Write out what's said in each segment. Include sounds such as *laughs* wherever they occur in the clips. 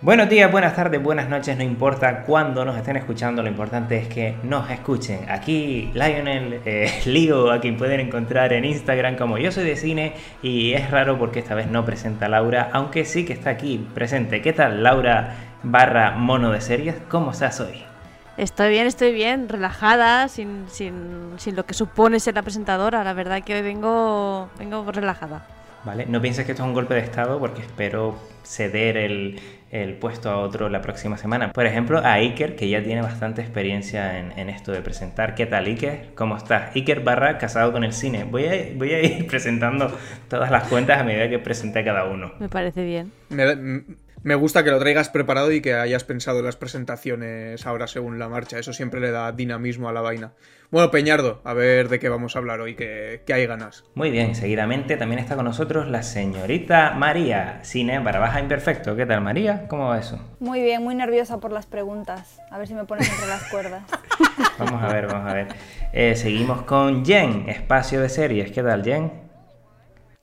Buenos días, buenas tardes, buenas noches, no importa cuándo nos estén escuchando, lo importante es que nos escuchen. Aquí Lionel eh, *laughs* Lío, a quien pueden encontrar en Instagram como yo soy de cine y es raro porque esta vez no presenta Laura, aunque sí que está aquí presente. ¿Qué tal Laura barra mono de series? ¿Cómo estás hoy? Estoy bien, estoy bien, relajada, sin, sin, sin lo que supone ser la presentadora. La verdad que hoy vengo, vengo relajada. ¿Vale? No pienses que esto es un golpe de estado porque espero ceder el, el puesto a otro la próxima semana. Por ejemplo, a Iker, que ya tiene bastante experiencia en, en, esto de presentar. ¿Qué tal, Iker? ¿Cómo estás? Iker barra casado con el cine. Voy a, voy a ir *laughs* presentando todas las cuentas a medida que presente a cada uno. Me parece bien. Me, me gusta que lo traigas preparado y que hayas pensado en las presentaciones ahora según la marcha. Eso siempre le da dinamismo a la vaina. Bueno, Peñardo, a ver de qué vamos a hablar hoy, que, que hay ganas. Muy bien, seguidamente también está con nosotros la señorita María, cine para baja imperfecto. ¿Qué tal, María? ¿Cómo va eso? Muy bien, muy nerviosa por las preguntas. A ver si me pones entre las cuerdas. *laughs* vamos a ver, vamos a ver. Eh, seguimos con Jen, espacio de series. ¿Qué tal, Jen?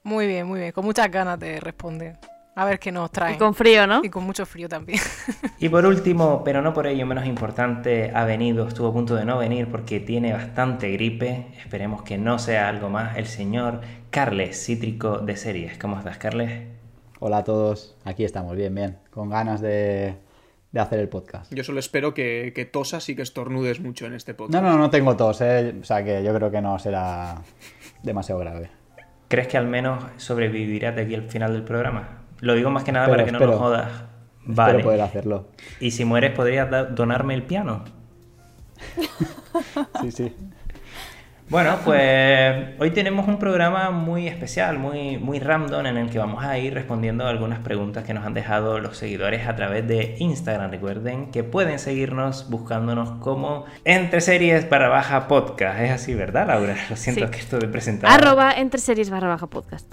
Muy bien, muy bien. Con muchas ganas de responder. A ver qué nos trae. Y con frío, ¿no? Y con mucho frío también. *laughs* Y por último, pero no por ello menos importante, ha venido, estuvo a punto de no venir porque tiene bastante gripe. Esperemos que no sea algo más. El señor Carles, cítrico de series. ¿Cómo estás, Carles? Hola a todos. Aquí estamos, bien, bien. Con ganas de, de hacer el podcast. Yo solo espero que, que, tosas y que estornudes mucho en este podcast. No, no, no tengo tos, ¿eh? O sea que yo creo que no será demasiado grave. ¿Crees que al menos sobrevivirás de aquí al final del programa? Lo digo más que nada para que no nos jodas. Vale. Espero poder hacerlo. Y si mueres, ¿podrías donarme el piano? *laughs* sí, sí. Bueno, pues hoy tenemos un programa muy especial, muy, muy random, en el que vamos a ir respondiendo a algunas preguntas que nos han dejado los seguidores a través de Instagram. Recuerden que pueden seguirnos buscándonos como Entre Series barra baja podcast. Es así, ¿verdad, Laura? Lo siento Sí. que esto de presentar. Arroba entre series barra baja podcast.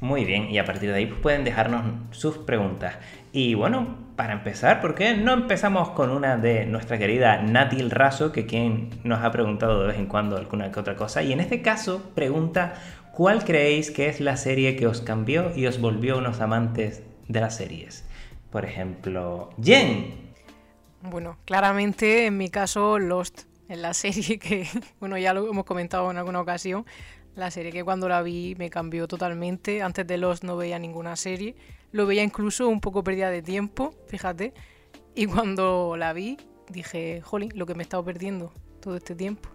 Muy bien, y a partir de ahí pues, pueden dejarnos sus preguntas. Y bueno, para empezar, ¿por qué no empezamos con una de nuestra querida Natil Raso, que quien nos ha preguntado de vez en cuando alguna que otra cosa? Y en este caso pregunta, ¿cuál creéis que es la serie que os cambió y os volvió unos amantes de las series? Por ejemplo, Jen. Bueno, claramente en mi caso Lost, en la serie que, *laughs* bueno, ya lo hemos comentado en alguna ocasión, la serie que cuando la vi me cambió totalmente. Antes de Lost no veía ninguna serie. Lo veía incluso un poco perdida de tiempo, fíjate. Y cuando la vi dije, jolín, lo que me he estado perdiendo todo este tiempo.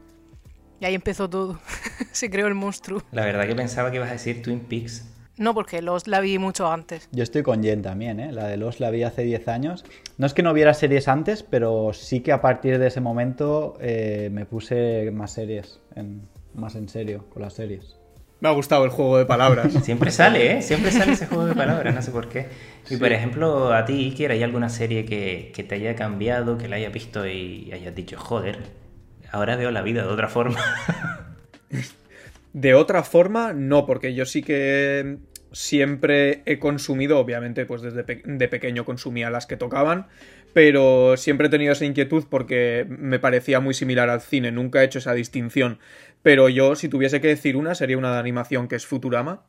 Y ahí empezó todo. *laughs* Se creó el monstruo. La verdad que pensaba que ibas a decir Twin Peaks. No, porque Lost la vi mucho antes. Yo estoy con Jen también, ¿eh? La de Lost la vi hace 10 años. No es que no viera series antes, pero sí que a partir de ese momento eh, me puse más series en, más en serio con las series. Me ha gustado el juego de palabras. *laughs* Siempre sale, ¿eh? Siempre sale ese juego de palabras, no sé por qué. Y por ejemplo, a ti, Iker, ¿hay alguna serie que, que te haya cambiado, que la hayas visto y hayas dicho, joder, ahora veo la vida de otra forma? *laughs* De otra forma, no, porque yo sí que siempre he consumido, obviamente, pues desde pe de pequeño consumía las que tocaban, pero siempre he tenido esa inquietud porque me parecía muy similar al cine, nunca he hecho esa distinción. Pero yo, si tuviese que decir una, sería una de animación que es Futurama,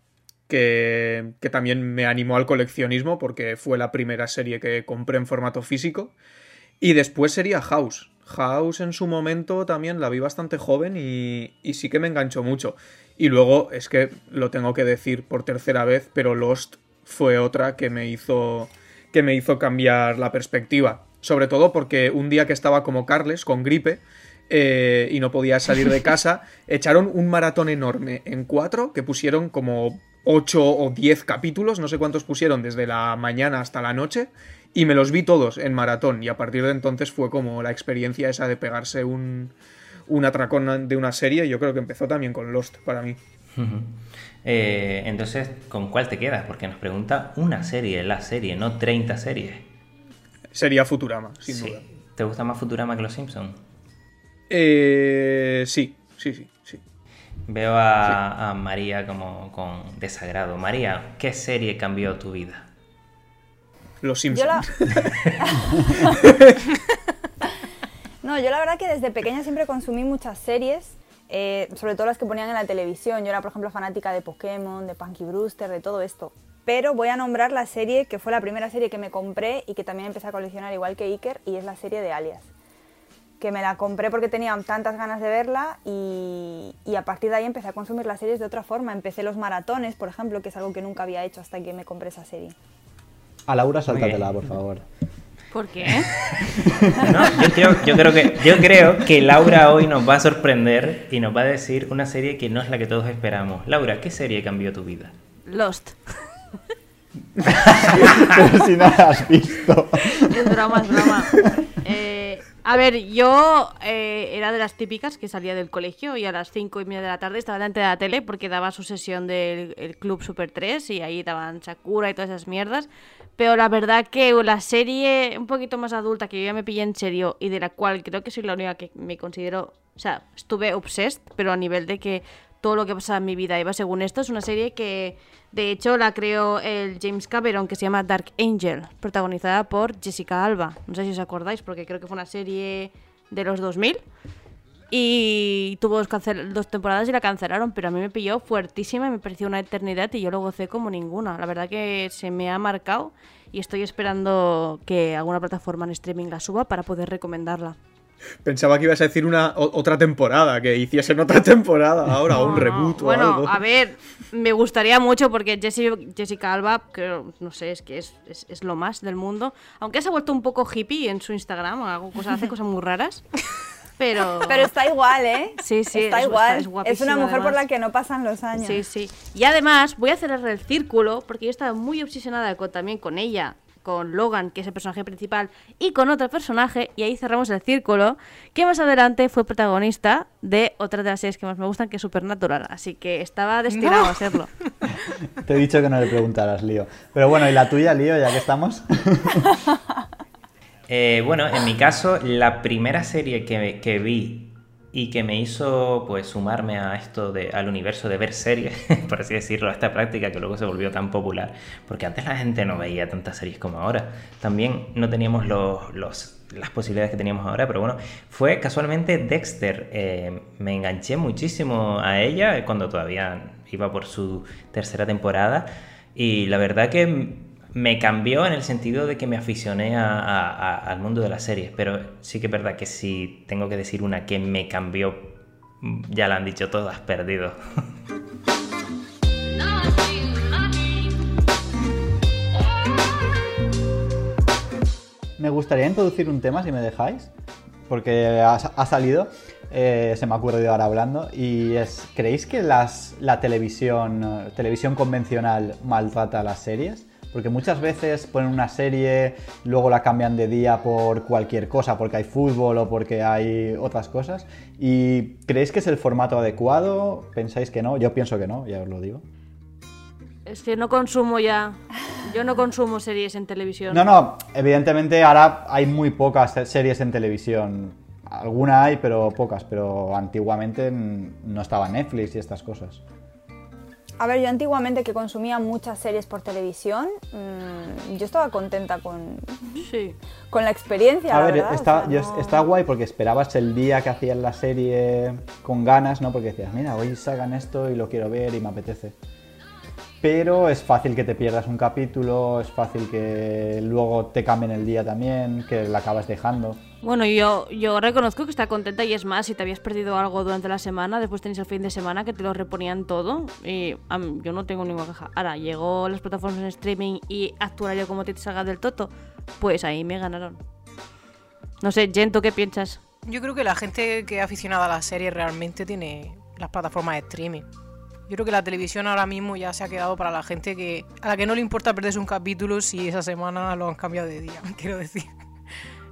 que, que también me animó al coleccionismo porque fue la primera serie que compré en formato físico. Y después sería House. House en su momento también la vi bastante joven y, y, sí que me enganchó mucho. Y luego es que lo tengo que decir por tercera vez, pero Lost fue otra que me hizo que me hizo cambiar la perspectiva. Sobre todo porque un día que estaba como Carles, con gripe, eh, y no podía salir de casa, *laughs* echaron un maratón enorme en cuatro que pusieron como 8 o 10 capítulos, no sé cuántos pusieron desde la mañana hasta la noche, y me los vi todos en maratón. Y a partir de entonces fue como la experiencia esa de pegarse un, un atracón de una serie. Yo creo que empezó también con Lost para mí. Uh -huh. Eh, entonces, ¿con cuál te quedas? Porque nos pregunta una serie, la serie, no 30 series. Sería Futurama, sin sí. duda. ¿Te gusta más Futurama que Los Simpsons? Eh, sí, sí, sí, sí. Veo a, sí. a, María como con desagrado. María, ¿qué serie cambió tu vida? Los Simpsons. Yo la... *laughs* no, yo la verdad que desde pequeña siempre consumí muchas series, eh, sobre todo las que ponían en la televisión. Yo era, por ejemplo, fanática de Pokémon, de Punky Brewster, de todo esto. Pero voy a nombrar la serie que fue la primera serie que me compré y que también empecé a coleccionar igual que Iker, y es la serie de Alias. Que me la compré porque tenía tantas ganas de verla y, y a partir de ahí empecé a consumir las series de otra forma. Empecé los maratones, por ejemplo, que es algo que nunca había hecho hasta que me compré esa serie. A Laura, sáltatela, por favor. ¿Por qué? *laughs* No, yo creo, yo, creo que, yo creo que Laura hoy nos va a sorprender y nos va a decir una serie que no es la que todos esperamos. Laura, ¿qué serie cambió tu vida? Lost. *laughs* Pero si no la has visto. Es broma, es broma. Eh, *laughs* a ver, yo eh, era de las típicas que salía del colegio y a las cinco y media de la tarde estaba delante de la tele porque daba su sesión del el Club Super 3 y ahí daban Sakura y todas esas mierdas. Pero la verdad que la serie un poquito más adulta que yo ya me pillé en serio y de la cual creo que soy la única que me considero... O sea, estuve obsessed, pero a nivel de que todo lo que pasa en mi vida iba según esto. Es una serie que, de hecho, la creó el James Cameron, que se llama Dark Angel, protagonizada por Jessica Alba. No sé si os acordáis, porque creo que fue una serie de los 2000. Y tuvo dos, temporadas y la cancelaron, pero a mí me pilló fuertísima y me pareció una eternidad y yo lo gocé como ninguna. La verdad que se me ha marcado y estoy esperando que alguna plataforma en streaming la suba para poder recomendarla. Pensaba que ibas a decir una otra temporada, que hiciesen otra temporada ahora, o un No, no. reboot o Bueno, algo. a ver, me gustaría mucho porque Jessie- Jessica Alba, creo, no sé, es que es, es, es lo más del mundo. Aunque se ha vuelto un poco hippie en su Instagram, hago cosas, hace cosas muy raras. Pero. *laughs* Pero está igual, ¿eh? Sí, sí, Está es- igual. es una mujer por la que no pasan los años. Sí, sí. Y además, voy a cerrar el círculo porque yo estaba muy obsesionada con, también con ella, con Logan, que es el personaje principal, y con otro personaje, y ahí cerramos el círculo, que más adelante fue protagonista de otra de las series que más me gustan, que es Supernatural. Así que estaba destinado No. a serlo. *laughs* Te he dicho que no le preguntaras, Lío. Pero bueno, ¿y la tuya, Lío, ya que estamos? *laughs* Eh, bueno, en mi caso, la primera serie que, que vi y que me hizo pues sumarme a esto de, al universo de ver series, *laughs* por así decirlo, a esta práctica que luego se volvió tan popular, porque antes la gente no veía tantas series como ahora. También no teníamos los, los- las posibilidades que teníamos ahora, pero bueno, fue casualmente Dexter. Eh, me enganché muchísimo a ella cuando todavía iba por su tercera temporada y la verdad que me cambió en el sentido de que me aficioné a- al mundo de las series, pero sí que es verdad que si tengo que decir una que me cambió, ya la han dicho todas, perdido. Me gustaría introducir un tema, si me dejáis, porque ha, salido, eh, se me ha ocurrido ahora hablando, y es, ¿creéis que las, la televisión, televisión convencional maltrata a las series? Porque muchas veces ponen una serie, luego la cambian de día por cualquier cosa, porque hay fútbol o porque hay otras cosas. ¿Y creéis que es el formato adecuado? ¿Pensáis que no? Yo pienso que no, ya os lo digo. Es que no consumo ya. Yo no consumo series en televisión. No, no, evidentemente ahora hay muy pocas se- series en televisión. Alguna hay, pero pocas, pero antiguamente no estaba Netflix y estas cosas. A ver, yo antiguamente que consumía muchas series por televisión, mm, yo estaba contenta con, Sí. con la experiencia. A la ver, verdad, o está, sea, yo- no- está guay porque esperabas el día que hacían la serie con ganas, ¿no? Porque decías, mira, hoy sacan esto y lo quiero ver y me apetece. Pero es fácil que te pierdas un capítulo, es fácil que luego te cambien el día también, que la acabas dejando. Bueno, yo, yo reconozco que está contenta y es más, si te habías perdido algo durante la semana, después tenéis el fin de semana que te lo reponían todo y am, yo no tengo ninguna queja. Ahora, llegó las plataformas en streaming y actuario como te salga del toto, pues ahí me ganaron. No sé, Jen, ¿tú qué piensas? Yo creo que la gente que es aficionada a las series realmente tiene las plataformas de streaming. Yo creo que la televisión ahora mismo ya se ha quedado para la gente que a la que no le importa perderse un capítulo si esa semana lo han cambiado de día, *laughs* quiero decir.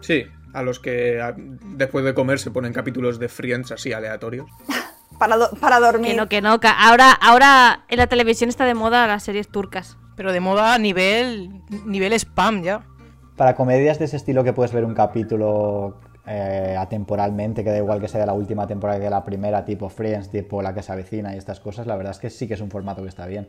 Sí, a los que a- después de comer se ponen capítulos de Friends así aleatorios. *laughs* Para, do- para dormir. Que no, que no, que ahora, ahora en la televisión está de moda las series turcas. Pero de moda a nivel nivel spam ya. Para comedias de ese estilo que puedes ver un capítulo eh, atemporalmente, que da igual que sea la última temporada que la primera, tipo Friends, tipo La que se avecina y estas cosas, la verdad es que sí que es un formato que está bien.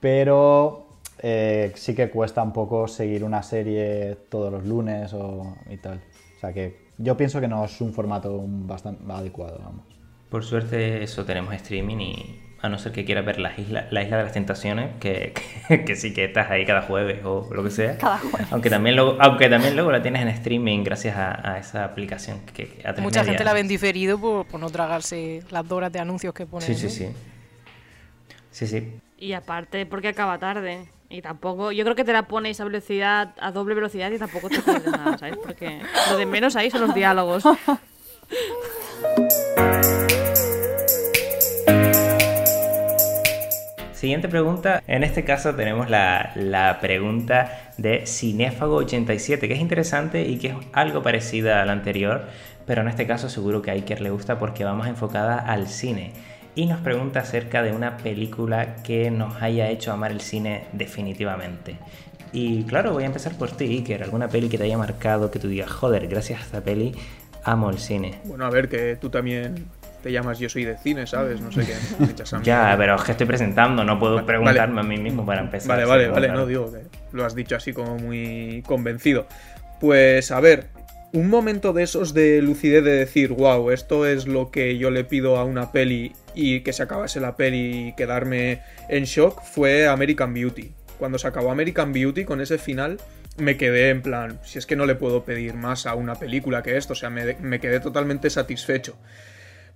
Pero eh, sí que cuesta un poco seguir una serie todos los lunes o, y tal. O sea que yo pienso que no es un formato bastante adecuado, vamos. Por suerte eso tenemos streaming y a no ser que quieras ver la isla, la isla de las tentaciones, que, que, sí que estás ahí cada jueves o lo que sea. Cada jueves. Aunque también luego, aunque también luego la tienes en streaming gracias a, esa aplicación. Que, Mucha gente la ven diferido por, por, no tragarse las horas de anuncios que ponen. Sí, sí, sí. Sí, sí. Y aparte porque acaba tarde. Y tampoco, yo creo que te la pones a velocidad, a doble velocidad y tampoco te pierdes nada, ¿sabes? Porque lo de menos ahí son los diálogos. Siguiente pregunta. En este caso tenemos la, pregunta de Cinéfago87, que es interesante y que es algo parecida a la anterior, pero en este caso seguro que a Iker le gusta porque vamos enfocada al cine. Y nos pregunta acerca de una película que nos haya hecho amar el cine definitivamente. Y claro, voy a empezar por ti, Iker. ¿Alguna peli que te haya marcado, que tú digas, joder, gracias a esta peli amo el cine? Bueno, a ver, que tú también te llamas Yo soy de cine, ¿sabes? No sé qué. *laughs* ya, pero es que estoy presentando, no puedo preguntarme a mí mismo para empezar. Vale, vale, vale, no digo que lo has dicho así como muy convencido. Pues a ver, un momento de esos de lucidez de decir, wow, esto es lo que yo le pido a una peli y que se acabase la peli y quedarme en shock fue American Beauty. Cuando se acabó American Beauty con ese final, me quedé en plan, si es que no le puedo pedir más a una película que esto, o sea, me, me quedé totalmente satisfecho.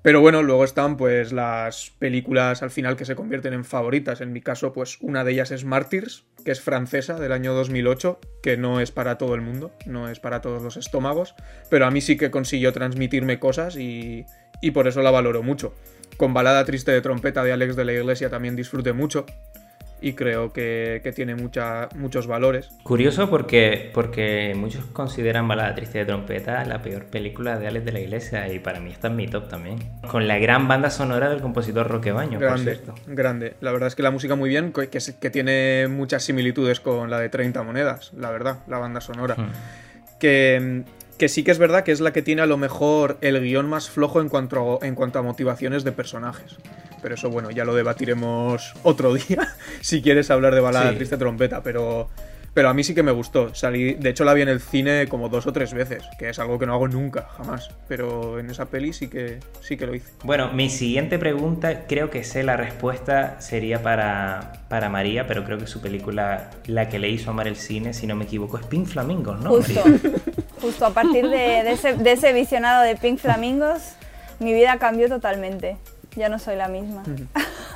Pero bueno, luego están pues las películas al final que se convierten en favoritas. En mi caso, pues una de ellas es Martyrs, que es francesa del año 2008, que no es para todo el mundo, no es para todos los estómagos, pero a mí sí que consiguió transmitirme cosas y, y por eso la valoro mucho. Con Balada Triste de Trompeta de Alex de la Iglesia también disfruté mucho y creo que, tiene mucha, muchos valores. Curioso porque, porque muchos consideran Balada Triste de Trompeta la peor película de Alex de la Iglesia y para mí está en mi top también. Con la gran banda sonora del compositor Roque Baño, grande, por cierto. Grande. La verdad es que la música muy bien, que, que tiene muchas similitudes con la de 30 monedas, la verdad, la banda sonora. Hmm. Que que sí que es verdad que es la que tiene a lo mejor el guion más flojo en cuanto, a, en cuanto a motivaciones de personajes. Pero eso, bueno, ya lo debatiremos otro día, *laughs* si quieres hablar de balada triste trompeta, pero... Pero a mí sí que me gustó. Salí, de hecho la vi en el cine como dos o tres veces, que es algo que no hago nunca, jamás. Pero en esa peli sí que sí que lo hice. Bueno, mi siguiente pregunta, creo que sé la respuesta, sería para, para María, pero creo que su película, la que le hizo amar el cine, si no me equivoco, es Pink Flamingos, ¿no? Justo, *laughs* justo a partir de, ese, de ese visionado de Pink Flamingos, mi vida cambió totalmente. Ya no soy la misma.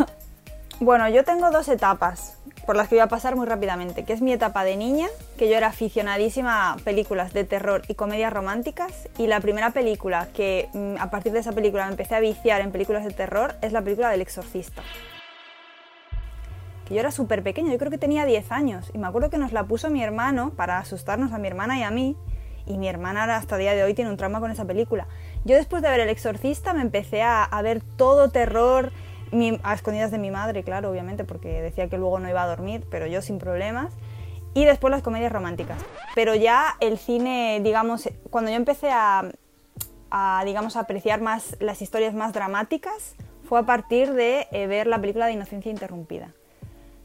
*laughs* bueno, yo tengo dos etapas por las que voy a pasar muy rápidamente, que es mi etapa de niña, que yo era aficionadísima a películas de terror y comedias románticas, y la primera película que mm, a partir de esa película me empecé a viciar en películas de terror es la película del exorcista. Que yo era súper pequeña, yo creo que tenía 10 años, y me acuerdo que nos la puso mi hermano para asustarnos a mi hermana y a mí, y mi hermana hasta el día de hoy tiene un trauma con esa película. Yo después de ver El Exorcista me empecé a, a ver todo terror, a escondidas de mi madre, claro, obviamente, porque decía que luego no iba a dormir, pero yo sin problemas. Y después las comedias románticas. Pero ya el cine, digamos, cuando yo empecé a, a digamos, apreciar más las historias más dramáticas, fue a partir de eh, ver la película de Inocencia Interrumpida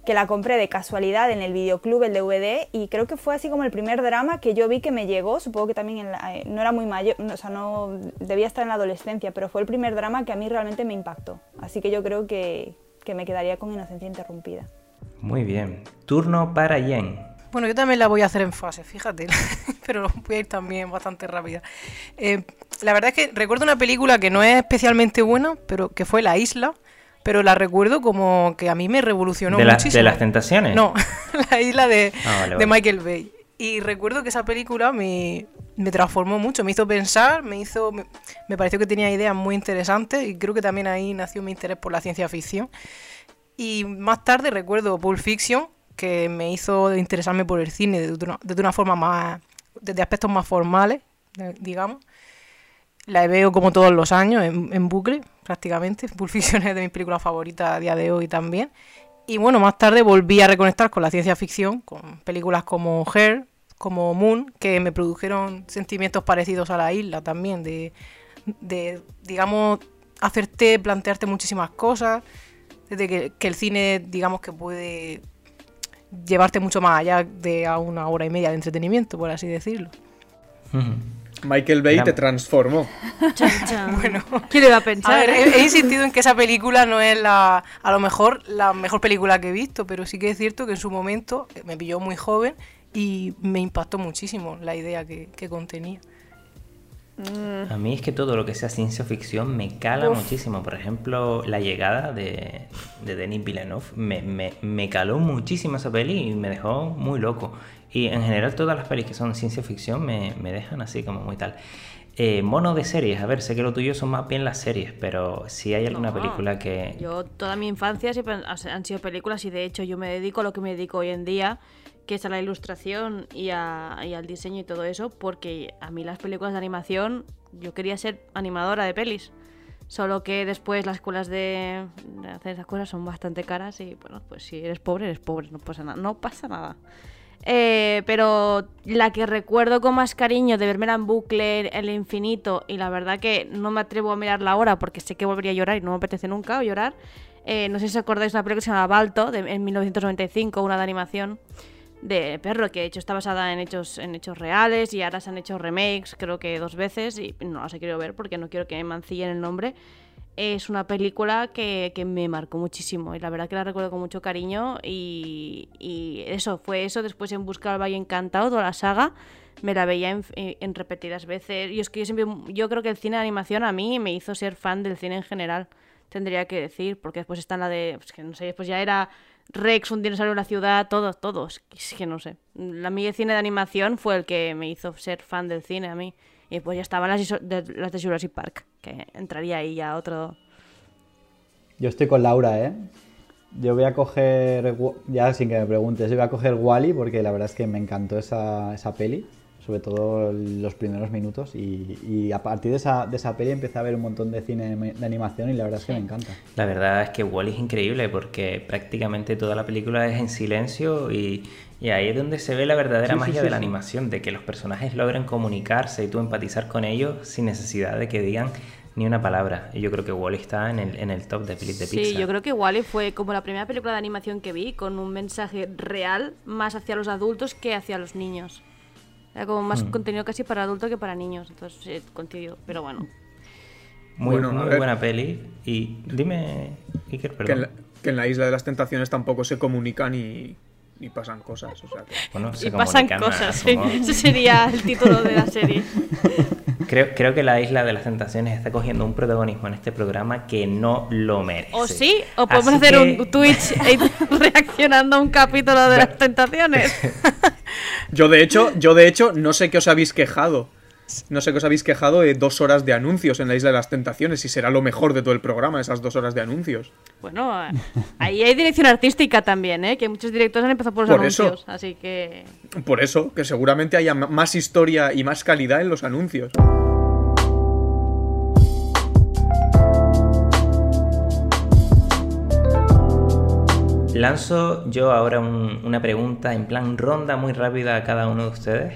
que la compré de casualidad en el videoclub, el DVD, y creo que fue así como el primer drama que yo vi que me llegó, supongo que también eh, no era muy mayor, o sea, no debía estar en la adolescencia, pero fue el primer drama que a mí realmente me impactó. Así que yo creo que, que me quedaría con Inocencia Interrumpida. Muy bien. Turno para Jen. Bueno, yo también la voy a hacer en fase, fíjate, *laughs* pero voy a ir también bastante rápida. Eh, la verdad es que recuerdo una película que no es especialmente buena, pero que fue La Isla, pero la recuerdo como que a mí me revolucionó ¿De muchísimo. ¿De las tentaciones? No, *laughs* la isla de, ah, de Michael Bay. Y recuerdo que esa película me, me, transformó mucho, me hizo pensar, me hizo me, pareció que tenía ideas muy interesantes y creo que también ahí nació mi interés por la ciencia ficción. Y más tarde recuerdo Pulp Fiction, que me hizo interesarme por el cine de una, de una forma más, desde aspectos más formales, digamos. La veo como todos los años en, bucle, prácticamente. *laughs* Pulp es de mis películas favoritas a día de hoy también. Y bueno, más tarde volví a reconectar con la ciencia ficción, con películas como Her, como Moon, que me produjeron sentimientos parecidos a la isla también, de, de digamos, hacerte plantearte muchísimas cosas, desde que, el cine, digamos, que puede llevarte mucho más allá de a una hora y media de entretenimiento, por así decirlo. Michael Bay Era- *laughs* te transformó. Chan, chan. Bueno. ¿Quién iba a A pensar? ver, eh? he, he insistido en que esa película no es la, a lo mejor la mejor película que he visto, pero sí que es cierto que en su momento eh, me pilló muy joven y me impactó muchísimo la idea que, que contenía. A mí es que todo lo que sea ciencia ficción me cala muchísimo. Por ejemplo, la llegada de, de Denis Villeneuve me, me, me caló muchísimo esa peli y me dejó muy loco. Y en general todas las pelis que son ciencia ficción me, me dejan así como muy tal. Eh, mono de series, a ver, sé que lo tuyo son más bien las series, pero si hay alguna No, película que... Yo toda mi infancia siempre han- han sido películas y de hecho yo me dedico a lo que me dedico hoy en día, que es a la ilustración y, a- y al diseño y todo eso, porque a mí las películas de animación, yo quería ser animadora de pelis. Solo que después las escuelas de, de hacer esas cosas son bastante caras y bueno, pues si eres pobre, eres pobre, no pasa nada. No pasa nada. Eh, pero la que recuerdo con más cariño de verme en bucle, el infinito, y la verdad que no me atrevo a mirarla ahora porque sé que volvería a llorar y no me apetece nunca llorar. eh, no sé si os acordáis de una película que se llama Balto, de, en 1995, una de animación de perro, que de hecho está basada en hechos, en hechos reales y ahora se han hecho remakes, creo que dos veces, y no las he querido ver porque no quiero que me mancillen el nombre. Es una película que, que me marcó muchísimo y la verdad que la recuerdo con mucho cariño y, eso, fue eso, después en Busca al Valle Encantado, toda la saga, me la veía en, repetidas veces y es que yo siempre, yo creo que el cine de animación a mí me hizo ser fan del cine en general, tendría que decir, porque después está la de, pues que no sé, después ya era Rex, un dinosaurio en la ciudad, todos, todos, es que no sé. La mí el cine de animación fue el que me hizo ser fan del cine a mí. Y después ya estaban las, de, las de Jurassic Park, que entraría ahí ya otro... Yo estoy con Laura, ¿eh? Yo voy a coger, ya sin que me preguntes, yo voy a coger Wally porque la verdad es que me encantó esa, esa peli, sobre todo los primeros minutos y, y a partir de esa, de esa peli empecé a ver un montón de cine de animación y la verdad es que me encanta. La verdad es que Wally es increíble porque prácticamente toda la película es en silencio y, y ahí es donde se ve la verdadera Sí, magia sí, de la animación, de que los personajes logren comunicarse y tú empatizar con ellos sin necesidad de que digan ni una palabra. Y yo creo que Wally está en el, en el top de pelis de Sí, Pixar. yo creo que Wally fue como la primera película de animación que vi con un mensaje real más hacia los adultos que hacia los niños. Era como más Hmm. contenido casi para adultos que para niños, entonces eh, coincido, pero bueno. Muy, Bueno, muy ver. buena peli. Y dime, Iker, Que en, perdón. la, que en la isla de las tentaciones tampoco se comunican y, y pasan cosas. O sea, que- Bueno, se y pasan cosas, sí. Ese sería el título de la serie. *laughs* Creo, creo que la Isla de las Tentaciones está cogiendo un protagonismo en este programa que no lo merece. O sí, o podemos Así hacer que- un Twitch *laughs* reaccionando a un capítulo de las tentaciones. *laughs* *laughs* Yo de hecho, yo de hecho no sé qué os habéis quejado. No sé qué os habéis quejado de dos horas de anuncios en la Isla de las Tentaciones y será lo mejor de todo el programa, esas dos horas de anuncios. Bueno, ahí hay dirección artística también, ¿eh? que muchos directores han empezado por los Por eso. anuncios, así que Por eso, que seguramente haya más historia y más calidad en los anuncios. Lanzo yo ahora un- una pregunta en plan ronda muy rápida a cada uno de ustedes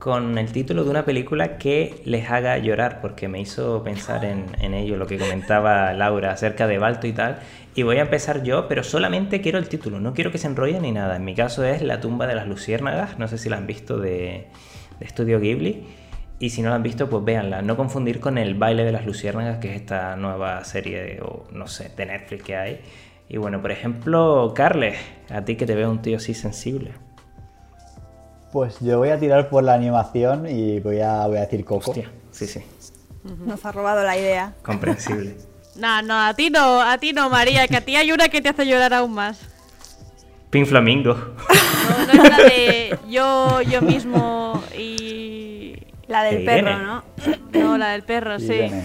con el título de una película que les haga llorar, porque me hizo pensar en, ello, lo que comentaba Laura acerca de Balto y tal. Y voy a empezar yo, pero solamente quiero el título, no quiero que se enrolle ni nada. En mi caso es La tumba de las luciérnagas, no sé si la han visto de, de Estudio Ghibli. Y si no la han visto, pues véanla. No confundir con El baile de las luciérnagas, que es esta nueva serie, de, o no sé, de Netflix que hay. Y bueno, por ejemplo, Carles, a ti que te veo un tío así sensible. Pues yo voy a tirar por la animación y voy a, voy a decir Coco. Hostia, sí, sí, Nos ha robado la idea. comprensible. *laughs* No, no, a ti no, a ti no, María, que a ti hay una que te hace llorar aún más. Pin Flamingo. No, no es la de yo, yo mismo y... La del perro. ¿no? No, la del perro, Y sí. Irene.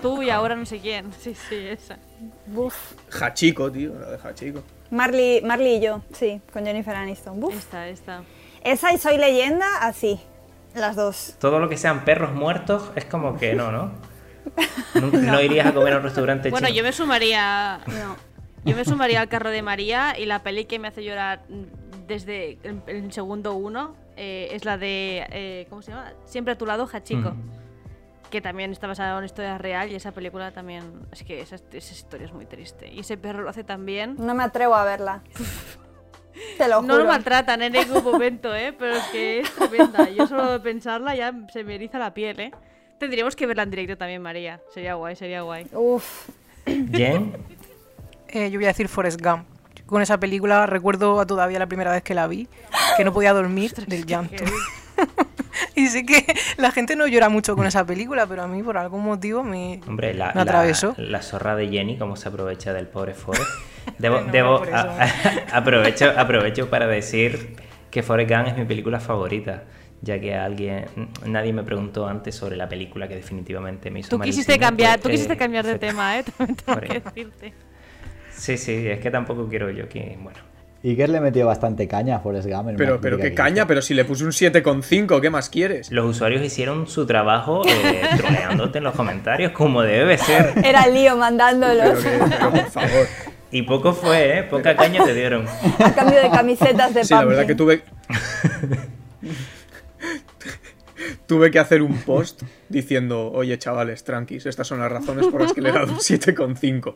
Tú y ahora no sé quién. Sí, sí, esa. Buf. Hachiko, tío, la de Hachiko. Marley, Marley y yo, sí, con Jennifer Aniston. Buf. Esta, esta. Esa y Soy Leyenda, así. Las dos. Todo lo que sean perros muertos es como que no, ¿no? *laughs* No, no irías a comer a un restaurante Bueno, chino. yo me sumaría... No. Yo me sumaría al carro de María y la peli que me hace llorar desde el, el segundo uno eh, es la de... eh, ¿Cómo se llama? Siempre a tu lado, Hachiko. Mm. Que también está basada en una historia real y esa película también... Es que esa, esa historia es muy triste. Y ese perro lo hace también. No me atrevo a verla. *laughs* Te lo No lo maltratan en ningún momento, ¿eh? Pero es que es tremenda. Yo solo de pensarla ya se me eriza la piel, ¿eh? Tendríamos que verla en directo también, María. Sería guay, sería guay. Uf, Jen, Eh, yo voy a decir Forrest Gump. Con esa película recuerdo todavía la primera vez que la vi, que no podía dormir del llanto. *laughs* y sé que la gente no llora mucho con esa película, pero a mí por algún motivo me, hombre, la, me atravesó. la, la zorra de Jenny, cómo se aprovecha del pobre Forrest. Debo, No, debo- *laughs* a- aprovecho, aprovecho para decir que Forrest Gump es mi película favorita, ya que alguien, nadie me preguntó antes sobre la película que definitivamente me hizo Tú quisiste cambiar, tú quisiste eh, cambiar de tema, ¿eh? *laughs* También tengo que decirte. Sí, sí, es que tampoco quiero yo que, bueno. Iker le metió bastante caña a Forrest Gump. en Pero, pero qué que caña, hizo. pero si le puse un 7,5, ¿qué más quieres? Los usuarios hicieron su trabajo eh, troleándote en los comentarios como debe ser. era lío mandándolo Pero, que- pero, por favor. Y poco fue, ¿eh? Poca caña te dieron. *laughs* a cambio de camisetas de Sí, la verdad que tuve. tuve que hacer un post diciendo, oye chavales, tranquis, estas son las razones por las que le he dado un 7,5.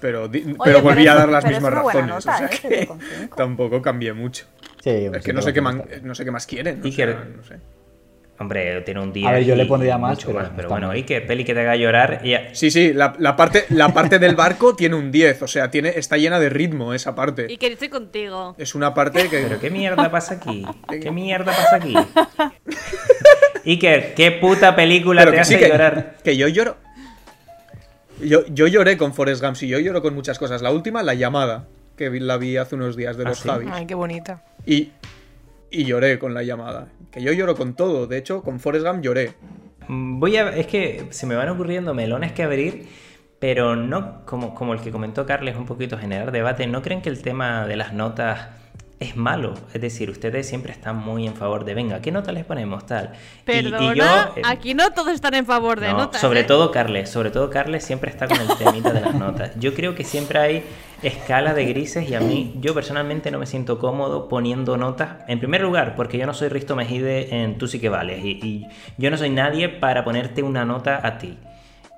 Pero, di- pero pero volví a dar las mismas razones. nota, o sea ¿eh? que 7,5. tampoco cambié mucho. Sí, Es que no sé, qué man- no sé qué más quieren. o Iker. sea, no sé. Hombre, tiene un día. A ver, yo le y pondría más, mucho pero más. Pero bueno, y que peli que te haga llorar. y- Sí, sí, la, la parte, la parte del barco *laughs* tiene un 10, o sea, tiene, está llena de ritmo esa parte. Y que estoy contigo. Es una parte que... Pero qué mierda pasa aquí. ¿Qué mierda pasa aquí? Y que, ¿qué puta película Pero te que hace sí, que, llorar? que yo lloro. Yo, yo lloré con Forrest Gump, sí, yo lloro con muchas cosas. La última, La llamada, que la vi hace unos días de ¿Ah, los sí? Javis. Ay, qué bonita. Y, y lloré con La llamada. Que yo lloro con todo. De hecho, con Forrest Gump lloré. Mm, Voy a. Es que se me van ocurriendo melones que abrir. Pero no, como, como el que comentó Carles, un poquito generar debate, ¿no creen que el tema de las notas es malo? Es decir, ustedes siempre están muy en favor de, venga, ¿qué nota les ponemos? Tal. Y- y Perdona, yo, eh, aquí no todos están en favor de No, notas. sobre ¿eh? todo Carles, sobre todo Carles siempre está con el *laughs* temita de las notas. Yo creo que siempre hay escala de grises y a mí, yo personalmente no me siento cómodo poniendo notas. En primer lugar, porque yo no soy Risto Mejide en Tú sí que vales y, y yo no soy nadie para ponerte una nota a ti.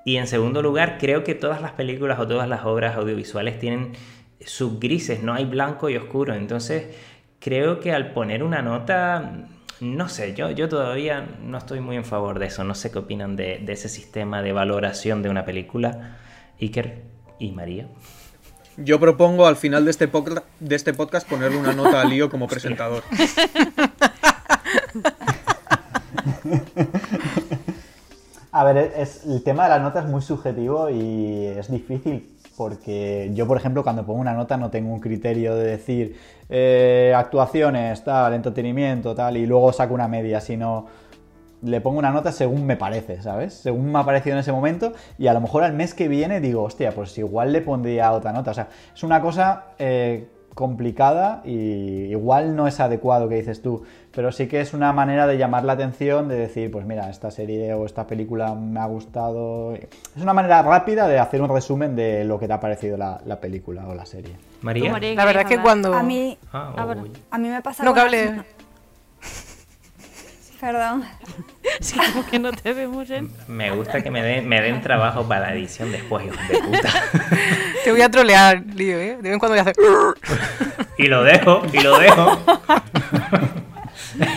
Y en segundo lugar, creo que todas las películas o todas las obras audiovisuales tienen subgrises, no hay blanco y oscuro. Entonces, creo que al poner una nota, no sé, yo, yo todavía no estoy muy en favor de eso. No sé qué opinan de, de ese sistema de valoración de una película. Iker y María. Yo propongo al final de este, de este podcast ponerle una nota a Lío como *laughs* presentador. *laughs* A ver, es, el tema de la nota es muy subjetivo y es difícil porque yo, por ejemplo, cuando pongo una nota no tengo un criterio de decir eh, actuaciones, tal, entretenimiento, tal, y luego saco una media, sino le pongo una nota según me parece, ¿sabes? Según me ha parecido en ese momento y a lo mejor al mes que viene digo, hostia, pues igual le pondría otra nota. O sea, es una cosa eh, complicada y igual no es adecuado que dices tú, pero sí que es una manera de llamar la atención, de decir, pues mira, esta serie o esta película me ha gustado. Es una manera rápida de hacer un resumen de lo que te ha parecido la, la película o la serie. María. María, La verdad es que cuando... A mí, Ah, a mí me pasa No, que hable... Perdón. *laughs* Sí, como que no te vemos en... Me gusta que me den, me den trabajo para la edición después, hijos de puta. *laughs* Te voy a trolear, Lío, ¿eh? De vez en cuando voy a hacer... *laughs* Y lo dejo, y lo dejo.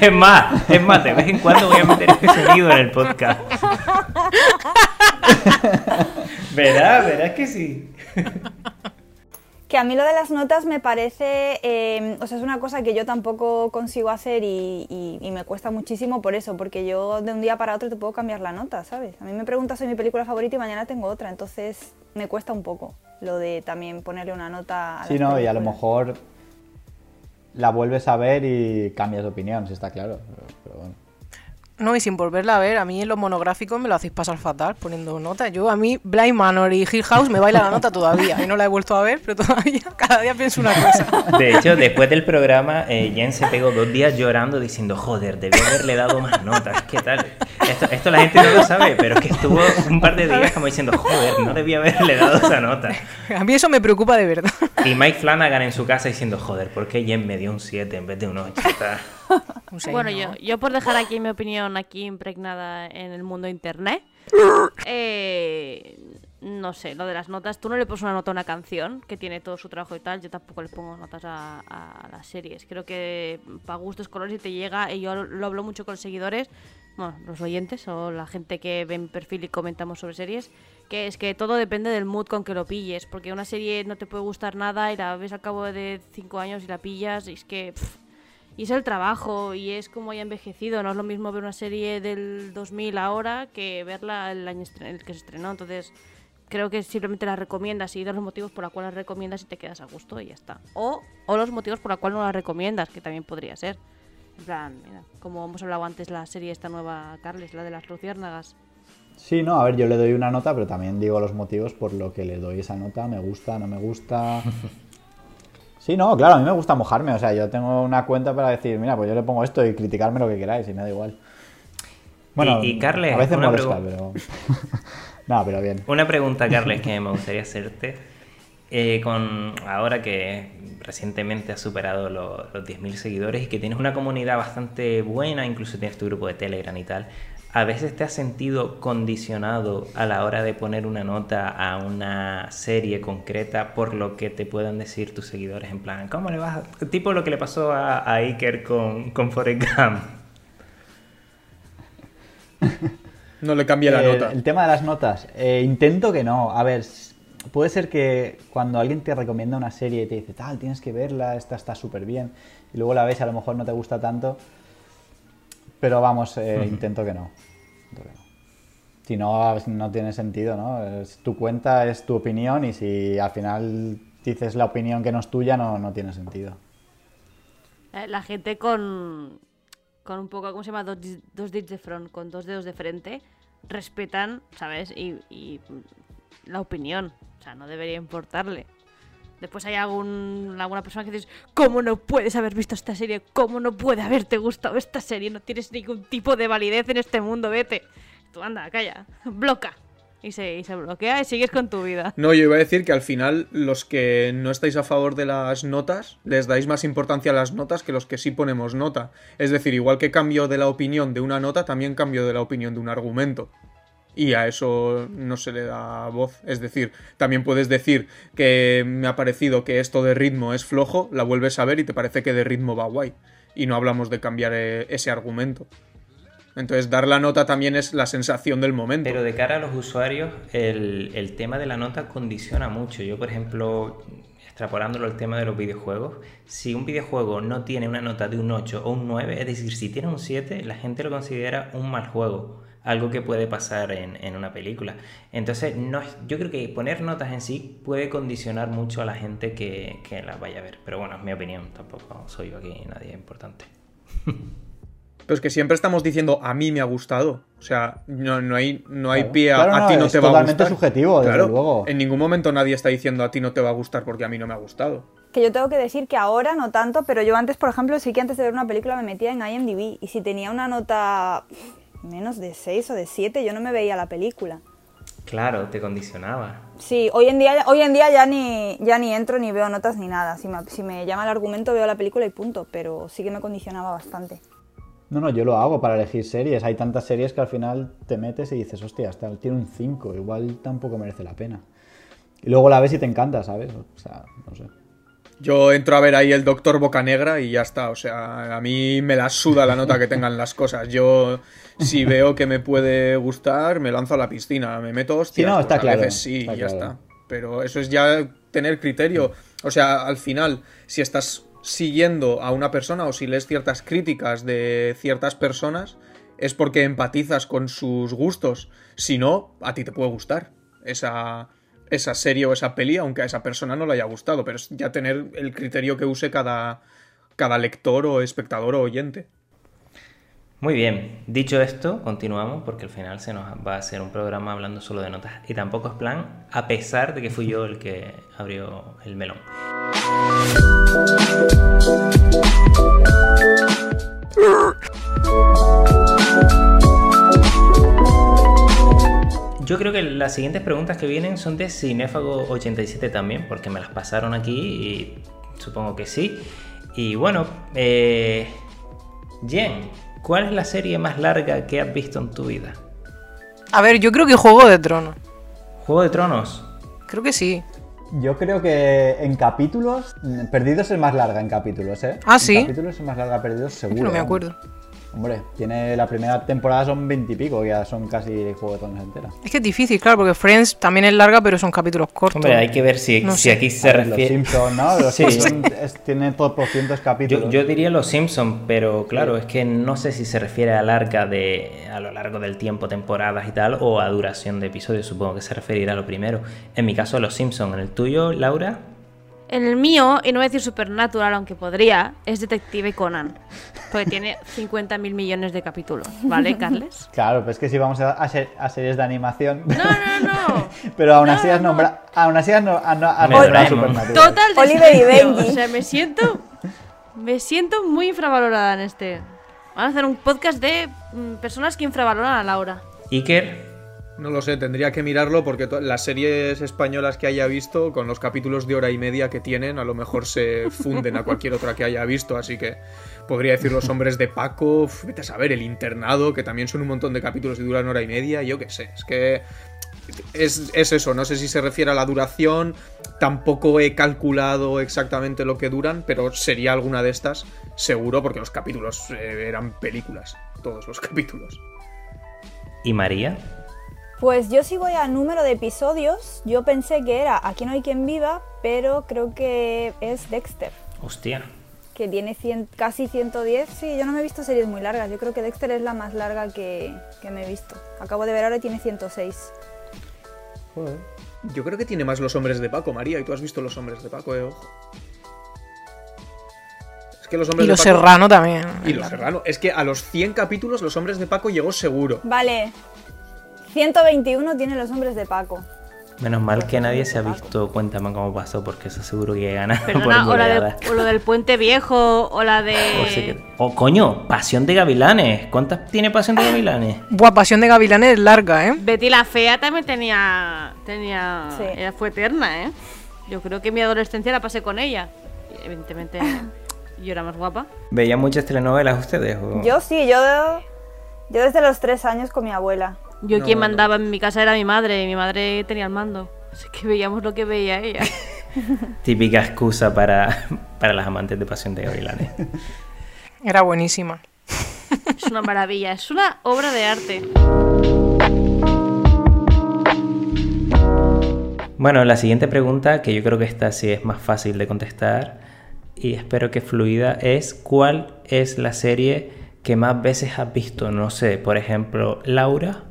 Es más, es más, de vez en cuando voy a meter este sonido en el podcast. Verás, verás que sí. Que a mí lo de las notas me parece, eh, o sea, es una cosa que yo tampoco consigo hacer y, y- y me cuesta muchísimo por eso, porque yo de un día para otro te puedo cambiar la nota, ¿sabes? A mí me preguntas hoy mi película favorita y mañana tengo otra, entonces me cuesta un poco lo de también ponerle una nota a Sí, ¿no? Y a lo mejor la vuelves a ver y cambias de opinión, si está claro. Pero, pero bueno. No, y sin volverla a ver, a mí en los monográficos me lo hacéis pasar fatal poniendo nota. Yo, a mí, Blind Manor y Hill House me baila la nota todavía. Y no la he vuelto a ver, pero todavía, *laughs* cada día pienso una cosa. De hecho, después del programa, eh, Jen se pegó dos días llorando diciendo, joder, debí haberle dado más notas. ¿Qué tal? Esto, esto la gente no lo sabe, pero es que estuvo un par de días como diciendo, joder, no debí haberle dado esa nota. A mí eso me preocupa de verdad. Y Mike Flanagan en su casa diciendo, joder, ¿por qué Jen me dio un 7 en vez de un 8? Tal. Un seis, Bueno, ¿no? yo, yo por dejar aquí mi opinión aquí impregnada en el mundo internet, eh, no sé, lo de las notas, tú no le pones una nota a una canción que tiene todo su trabajo y tal, yo tampoco le pongo notas a, las series. Creo que para gustos, colores, y te llega, y yo lo hablo mucho con seguidores, bueno, los oyentes o la gente que ve mi perfil y comentamos sobre series, que es que todo depende del mood con que lo pilles, porque una serie no te puede gustar nada y la ves al cabo de cinco años y la pillas y es que... y es el trabajo y es como haya envejecido, no es lo mismo ver una serie del 2000 ahora que verla el año el que se estrenó, entonces creo que simplemente la recomiendas y das los motivos por los cuales la recomiendas y te quedas a gusto y ya está. O, o los motivos por los cuales no la recomiendas, que también podría ser. En plan, mira, como hemos hablado antes, la serie esta nueva, Carles, la de las luciérnagas. Sí, no, a ver, yo le doy una nota, pero también digo los motivos por lo que le doy esa nota. Me gusta, no me gusta. *laughs* Sí, no, claro, a mí me gusta mojarme. O sea, yo tengo una cuenta para decir, mira, pues yo le pongo esto y criticarme lo que queráis y me da igual. Bueno, y, Carles, a veces molesta, pero. *laughs* no, pero bien. Una pregunta, Carles, que me gustaría hacerte. Eh, con ahora que recientemente has superado los, los 10.000 seguidores y que tienes una comunidad bastante buena, incluso tienes tu grupo de Telegram y tal, ¿a veces te has sentido condicionado a la hora de poner una nota a una serie concreta por lo que te puedan decir tus seguidores? En plan, ¿cómo le vas? Tipo lo que le pasó a, Iker con, con Forrest Gump. *laughs* No le cambia la Eh, nota. El tema de las notas. eh, intento que no. A ver, puede ser que cuando alguien te recomienda una serie y te dice, tal, tienes que verla, esta está súper bien, y luego la ves y a lo mejor no te gusta tanto. Pero vamos, eh, intento que no. Intento que no. Si no, no tiene sentido, ¿no? Es tu cuenta, es tu opinión, y si al final dices la opinión que no es tuya, no, no tiene sentido. La gente con, con un poco, ¿cómo se llama? Dos, dos dits de front, con dos dedos de frente, respetan, ¿sabes? Y, y la opinión. O sea, no debería importarle. Después hay algún, alguna persona que dices, ¿cómo no puedes haber visto esta serie? ¿Cómo no puede haberte gustado esta serie? No tienes ningún tipo de validez en este mundo, vete. Tú anda, calla, *laughs* bloca. Y se, y se bloquea y sigues con tu vida. No, yo iba a decir que al final los que no estáis a favor de las notas, les dais más importancia a las notas que los que sí ponemos nota. Es decir, igual que cambio de la opinión de una nota, también cambio de la opinión de un argumento. Y a eso no se le da voz. Es decir, también puedes decir que me ha parecido que esto de ritmo es flojo, la vuelves a ver y te parece que de ritmo va guay. Y no hablamos de cambiar eh, ese argumento. Entonces, dar la nota también es la sensación del momento. Pero de cara a los usuarios, el, el tema de la nota condiciona mucho. Yo, por ejemplo, extrapolándolo al tema de los videojuegos, si un videojuego no tiene una nota de un 8 o un 9, es decir, si tiene un 7, la gente lo considera un mal juego. Algo que puede pasar en, en una película. Entonces, no, yo creo que poner notas en sí puede condicionar mucho a la gente que, que la vaya a ver. Pero bueno, es mi opinión, tampoco soy yo aquí nadie importante. *laughs* Pero es que siempre estamos diciendo a mí me ha gustado. O sea, no, no hay, no hay Claro. pie a, Claro, a no, ti no es te va a totalmente gustar. subjetivo, desde Claro, luego. En ningún momento nadie está diciendo a ti no te va a gustar porque a mí no me ha gustado. Que yo tengo que decir que ahora no tanto, pero yo antes, por ejemplo, sí que antes de ver una película me metía en IMDb y si tenía una nota menos de 6 o de 7, yo no me veía la película. Claro, te condicionaba. Sí, hoy en día, hoy en día ya, ni, ya ni entro ni veo notas ni nada. Si me, si me llama el argumento veo la película y punto, pero sí que me condicionaba bastante. No, no, yo lo hago para elegir series. Hay tantas series que al final te metes y dices, hostia, hasta tiene un 5, igual tampoco merece la pena. Y luego la ves y te encanta, ¿sabes? O sea, no sé. Yo entro a ver ahí el Doctor Bocanegra y ya está. O sea, a mí me la suda la nota que tengan las cosas. Yo, si veo que me puede gustar, me lanzo a la piscina. Me meto hostias. Sí, no, pues está a claro, veces sí, está ya claro. está. Pero eso es ya tener criterio. O sea, al final, si estás siguiendo a una persona o si lees ciertas críticas de ciertas personas, es porque empatizas con sus gustos. Si no, a ti te puede gustar esa, esa serie o esa peli, aunque a esa persona no le haya gustado. Pero es ya tener el criterio que use cada, cada lector o espectador o oyente. Muy bien, dicho esto, continuamos porque al final se nos va a hacer un programa hablando solo de notas y tampoco es plan, a pesar de que fui yo el que abrió el melón. Yo creo que las siguientes preguntas que vienen son de Cinéfago87 también, porque me las pasaron aquí y supongo que sí. Y bueno, eh, Jen, ¿cuál es la serie más larga que has visto en tu vida? A ver, yo creo que Juego de Tronos. Juego de Tronos. Creo que sí. Yo creo que en capítulos, Perdidos es más larga en capítulos, ¿eh? Ah, En ¿sí? capítulos es más larga Perdidos, Es seguro. que no me acuerdo. Hombre, tiene la primera temporada son 20 y pico, ya son casi Juego de Tronos entera. Es que es difícil, claro, porque Friends también es larga, pero son capítulos cortos. Hombre, hay que ver si, No si sé. aquí se ver, Los refiere. Simpsons, ¿no? Los *laughs* Sí. Simpsons es- tiene por cientos capítulos. Yo, yo diría los Simpsons, pero claro, es que no sé si se refiere a larga de a lo largo del tiempo, temporadas y tal, o a duración de episodios. Supongo que se referirá a lo primero. En mi caso, los Simpsons. En el tuyo, Laura. En el mío, y no voy a decir Supernatural, aunque podría, es Detective Conan. Porque tiene *laughs* 50 mil millones de capítulos, ¿vale, Carles? *laughs* Claro, pues es que si vamos a, a ser- a series de animación. No, no, no. *laughs* Pero aún así No, has no. nombrado. Aún así has, no- nombrado. Supernatural. Total Oliver y. Benji. O sea, me siento. Me siento muy infravalorada en este. Vamos a hacer un podcast de mm, personas que infravaloran a Laura. Iker. No lo sé, tendría que mirarlo porque las series españolas que haya visto, con los capítulos de hora y media que tienen, a lo mejor se *laughs* funden a cualquier otra que haya visto, así que podría decir Los Hombres de Paco, vete a saber, El Internado, que también son un montón de capítulos y duran hora y media, yo qué sé, es que es, es eso, no sé si se refiere a la duración, tampoco he calculado exactamente lo que duran, pero sería alguna de estas, seguro, porque los capítulos eh, eran películas, todos los *laughs* capítulos. ¿Y María? Pues yo si voy a número de episodios, yo pensé que era Aquí no hay quien viva, pero creo que es Dexter, Hostia. que tiene 100 casi 110. Sí, yo no me he visto series muy largas, yo creo que Dexter es la más larga que, que me he visto. Acabo de ver ahora y tiene 106. Joder. Yo creo que tiene más los hombres de Paco, María, y tú has visto los hombres de Paco, eh, ojo. Es que los hombres Y de los Paco. Serrano también. Y los Serrano. Es que a los 100 capítulos los hombres de Paco llegó seguro. Vale, 121 tiene los hombres de Paco. Menos mal que nadie se ha visto Cuéntame cómo pasó, porque eso seguro que gana *laughs* Perdona, o, la o lo del puente viejo, o la de. O sí que- o, coño, Pasión de Gavilanes. ¿Cuántas tiene Pasión de Gavilanes? *gasps* Buah, Pasión de Gavilanes es larga, ¿eh? Betty la Fea también tenía. tenía Sí. Ella fue eterna, ¿eh? Yo creo que mi adolescencia la pasé con ella. Evidentemente, *laughs* yo era más guapa. ¿Veían muchas telenovelas ustedes? o- Yo sí, yo, yo desde los 3 años con mi abuela. Yo No, quien no. mandaba en mi casa era mi madre, y mi madre tenía el mando. Así que veíamos lo que veía ella. *laughs* Típica excusa para, *laughs* para las amantes de Pasión de Gavilanes. *laughs* Era buenísima. Es una maravilla, es una obra de arte. Bueno, la siguiente pregunta, que yo creo que esta sí es más fácil de contestar y espero que fluida, es ¿cuál es la serie que más veces has visto? No sé, por ejemplo, Laura.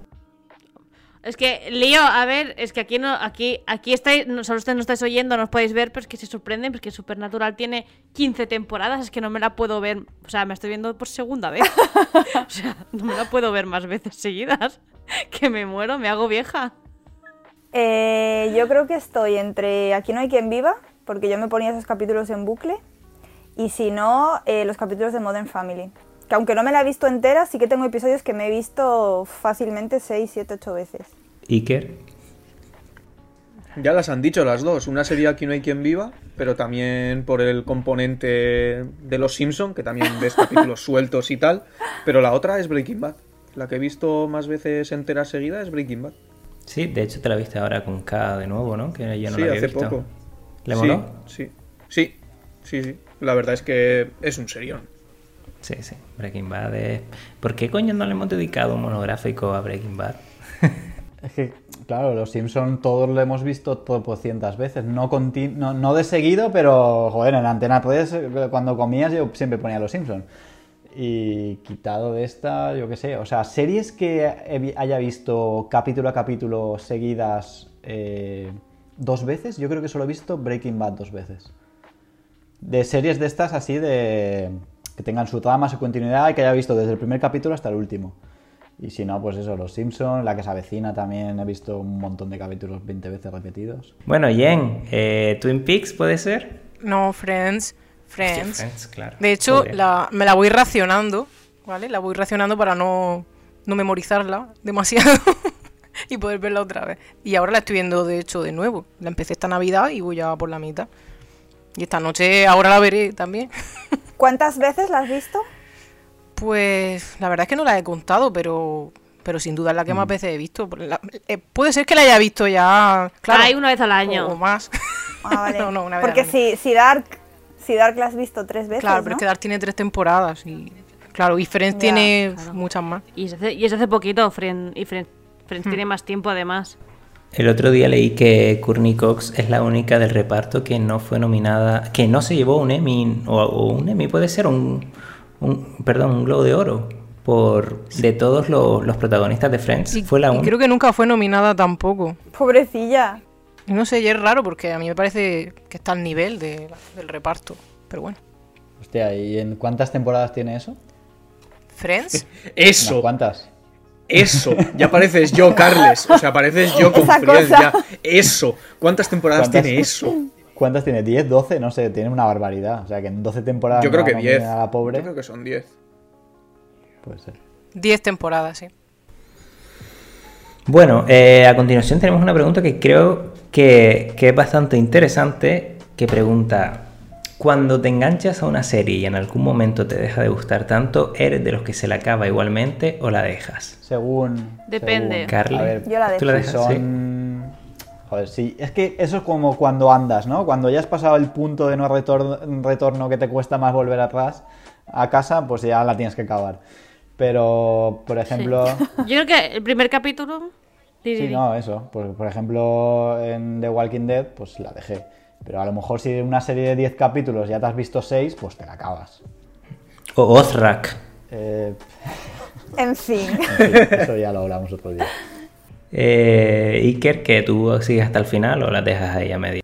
Es que, Lío, a ver, es que aquí no, aquí, aquí estáis, no, solo ustedes no estáis oyendo, no os podéis ver, pero es que se sorprenden porque Supernatural tiene 15 temporadas, es que no me la puedo ver, o sea, me estoy viendo por segunda vez. *laughs* o sea, no me la puedo ver más veces seguidas. *laughs* Que me muero, me hago vieja. Eh, yo creo que estoy entre Aquí no hay quien viva, porque yo me ponía esos capítulos en bucle, y si no, eh, los capítulos de Modern Family. Que aunque no me la he visto entera, sí que tengo episodios que me he visto fácilmente 6, 7, 8 veces. Iker. Ya las han dicho las dos. Una sería Aquí no hay quien viva, pero también por el componente de los Simpson, que también ves *laughs* capítulos sueltos y tal. Pero la otra es Breaking Bad. La que he visto más veces entera seguida es Breaking Bad. Sí, de hecho te la viste ahora con K de nuevo, ¿no? Que yo no sí, la había hace visto. poco. ¿Le sí, moló? Sí, sí, sí, sí. La verdad es que es un serión. Sí, sí. Breaking Bad es... ¿Por qué coño no le hemos dedicado un monográfico a Breaking Bad? *laughs* Es que, claro, los Simpsons todos lo hemos visto por cientas veces. No, no, no de seguido, pero, joder, en Antena 3, cuando comías, yo siempre ponía los Simpsons. Y quitado de esta, yo qué sé. O sea, series que haya visto capítulo a capítulo seguidas eh, dos veces, yo creo que solo he visto Breaking Bad dos veces. De series de estas así de que tengan su trama, su continuidad y que haya visto desde el primer capítulo hasta el último. Y si no, pues eso, Los Simpsons, La que se avecina también he visto un montón de capítulos 20 veces repetidos. Bueno, Jen, eh, ¿Twin Peaks puede ser? No, Friends. Friends. Friends, claro. De hecho, la- me la voy racionando, ¿vale? La voy racionando para no, no memorizarla demasiado *laughs* y poder verla otra vez. Y ahora la estoy viendo, de hecho, de nuevo. La empecé esta Navidad y voy ya por la mitad. Y esta noche ahora la veré también. *laughs* ¿Cuántas veces la has visto? Pues la verdad es que no la he contado, pero pero sin duda es la que más veces he visto. La- eh, puede ser que la haya visto ya, claro, Hay una vez al año. o más. Ah, *laughs* vale. No, no, una vez Porque al año. si, si Dark si Dark la has visto tres veces, Claro, pero es que Dark tiene tres temporadas y claro, y Friends Ya, tiene claro. muchas más. Y es hace, y es hace poquito, Friends, y Friends, Hmm. Friends tiene más tiempo además. El otro día leí que Courtney Cox es la única del reparto que no fue nominada, que no se llevó un Emmy, o, o un Emmy puede ser un, un- perdón, un Globo de Oro, por de todos los, los protagonistas de Friends. Y, fue la única. creo que nunca fue nominada tampoco. Pobrecilla. No sé, y es raro porque a mí me parece que está al nivel de- del reparto. Pero bueno. Hostia, ¿y en cuántas temporadas tiene eso? Friends, ¿Unas *laughs* Eso, cuántas? Eso. Ya pareces yo, Carles. O sea, pareces yo con cosa. Ya. Eso. ¿Cuántas temporadas ¿Cuántas? tiene eso? ¿Cuántas tiene? ¿10, 12? No sé, tiene una barbaridad. O sea, que en 12 temporadas Yo creo no que nominen 10. a la pobre. Yo creo que son 10. Puede ser. 10 temporadas, sí. Bueno, eh, a continuación tenemos una pregunta que creo que, que es bastante interesante, que pregunta, cuando te enganchas a una serie y en algún momento te deja de gustar tanto, ¿eres de los que se la acaba igualmente o la dejas? Según. Depende. según- Carly, A ver, Yo la ¿tú la dejo. si dejas? Sí. son. Joder, sí. Es que eso es como cuando andas, ¿no? Cuando ya has pasado el punto de no retor- retorno que te cuesta más volver atrás a casa, pues ya la tienes que acabar. Pero, por ejemplo. *laughs* Yo creo que el primer capítulo. Sí, no, eso. Por, por ejemplo, en The Walking Dead, pues la dejé. Pero a lo mejor si una serie de 10 capítulos ya te has visto 6, pues te la acabas. O Ozrak. Eh, En fin. *laughs* en fin, eso ya lo hablamos otro día. Eh, Iker, que tú sigues hasta el final o la dejas ahí a media.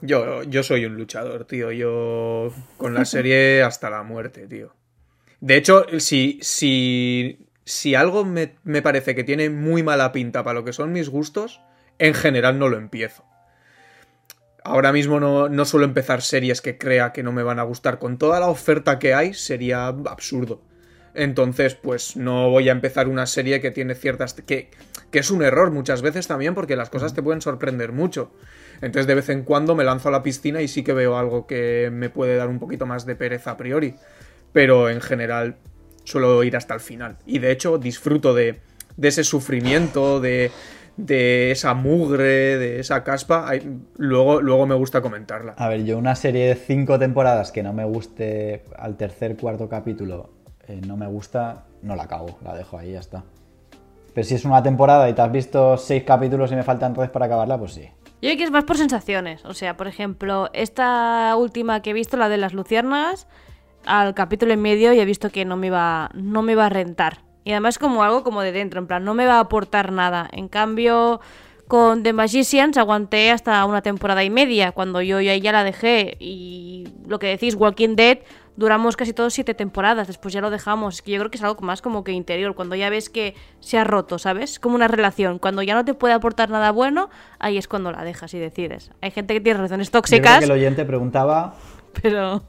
Yo, yo soy un luchador, tío. Yo con la serie *laughs* hasta la muerte, tío. De hecho, si, si, si algo me, me parece que tiene muy mala pinta para lo que son mis gustos, en general no lo empiezo. Ahora mismo no, no suelo empezar series que crea que no me van a gustar. Con toda la oferta que hay, sería absurdo. Entonces, pues no voy a empezar una serie que tiene ciertas... que, que es un error muchas veces también porque las cosas te pueden sorprender mucho. Entonces de vez en cuando me lanzo a la piscina y sí que veo algo que me puede dar un poquito más de pereza a priori. Pero en general suelo ir hasta el final. Y de hecho disfruto de, de ese sufrimiento, de, de esa mugre, de esa caspa. Luego, luego me gusta comentarla. A ver, yo una serie de 5 temporadas que no me guste al tercer, cuarto capítulo, eh, no me gusta, no la acabo, la dejo ahí, ya está. Pero si es una temporada y te has visto 6 capítulos y me faltan 3 para acabarla, pues sí. Yo creo que es más por sensaciones. O sea, por ejemplo, esta última que he visto, la de las luciérnagas, al capítulo y medio ya he visto que no me iba, no me iba a rentar. Y además como algo como de dentro, en plan, no me va a aportar nada. En cambio, con The Magicians aguanté hasta una temporada y media, cuando yo ya, ya la dejé. Y lo que decís, Walking Dead, duramos casi todos siete temporadas, después ya lo dejamos. Es que yo creo que es algo más como que interior, cuando ya ves que se ha roto, ¿sabes? Como una relación. Cuando ya no te puede aportar nada bueno, ahí es cuando la dejas y decides. Hay gente que tiene relaciones Yo creo tóxicas, que el oyente preguntaba pero...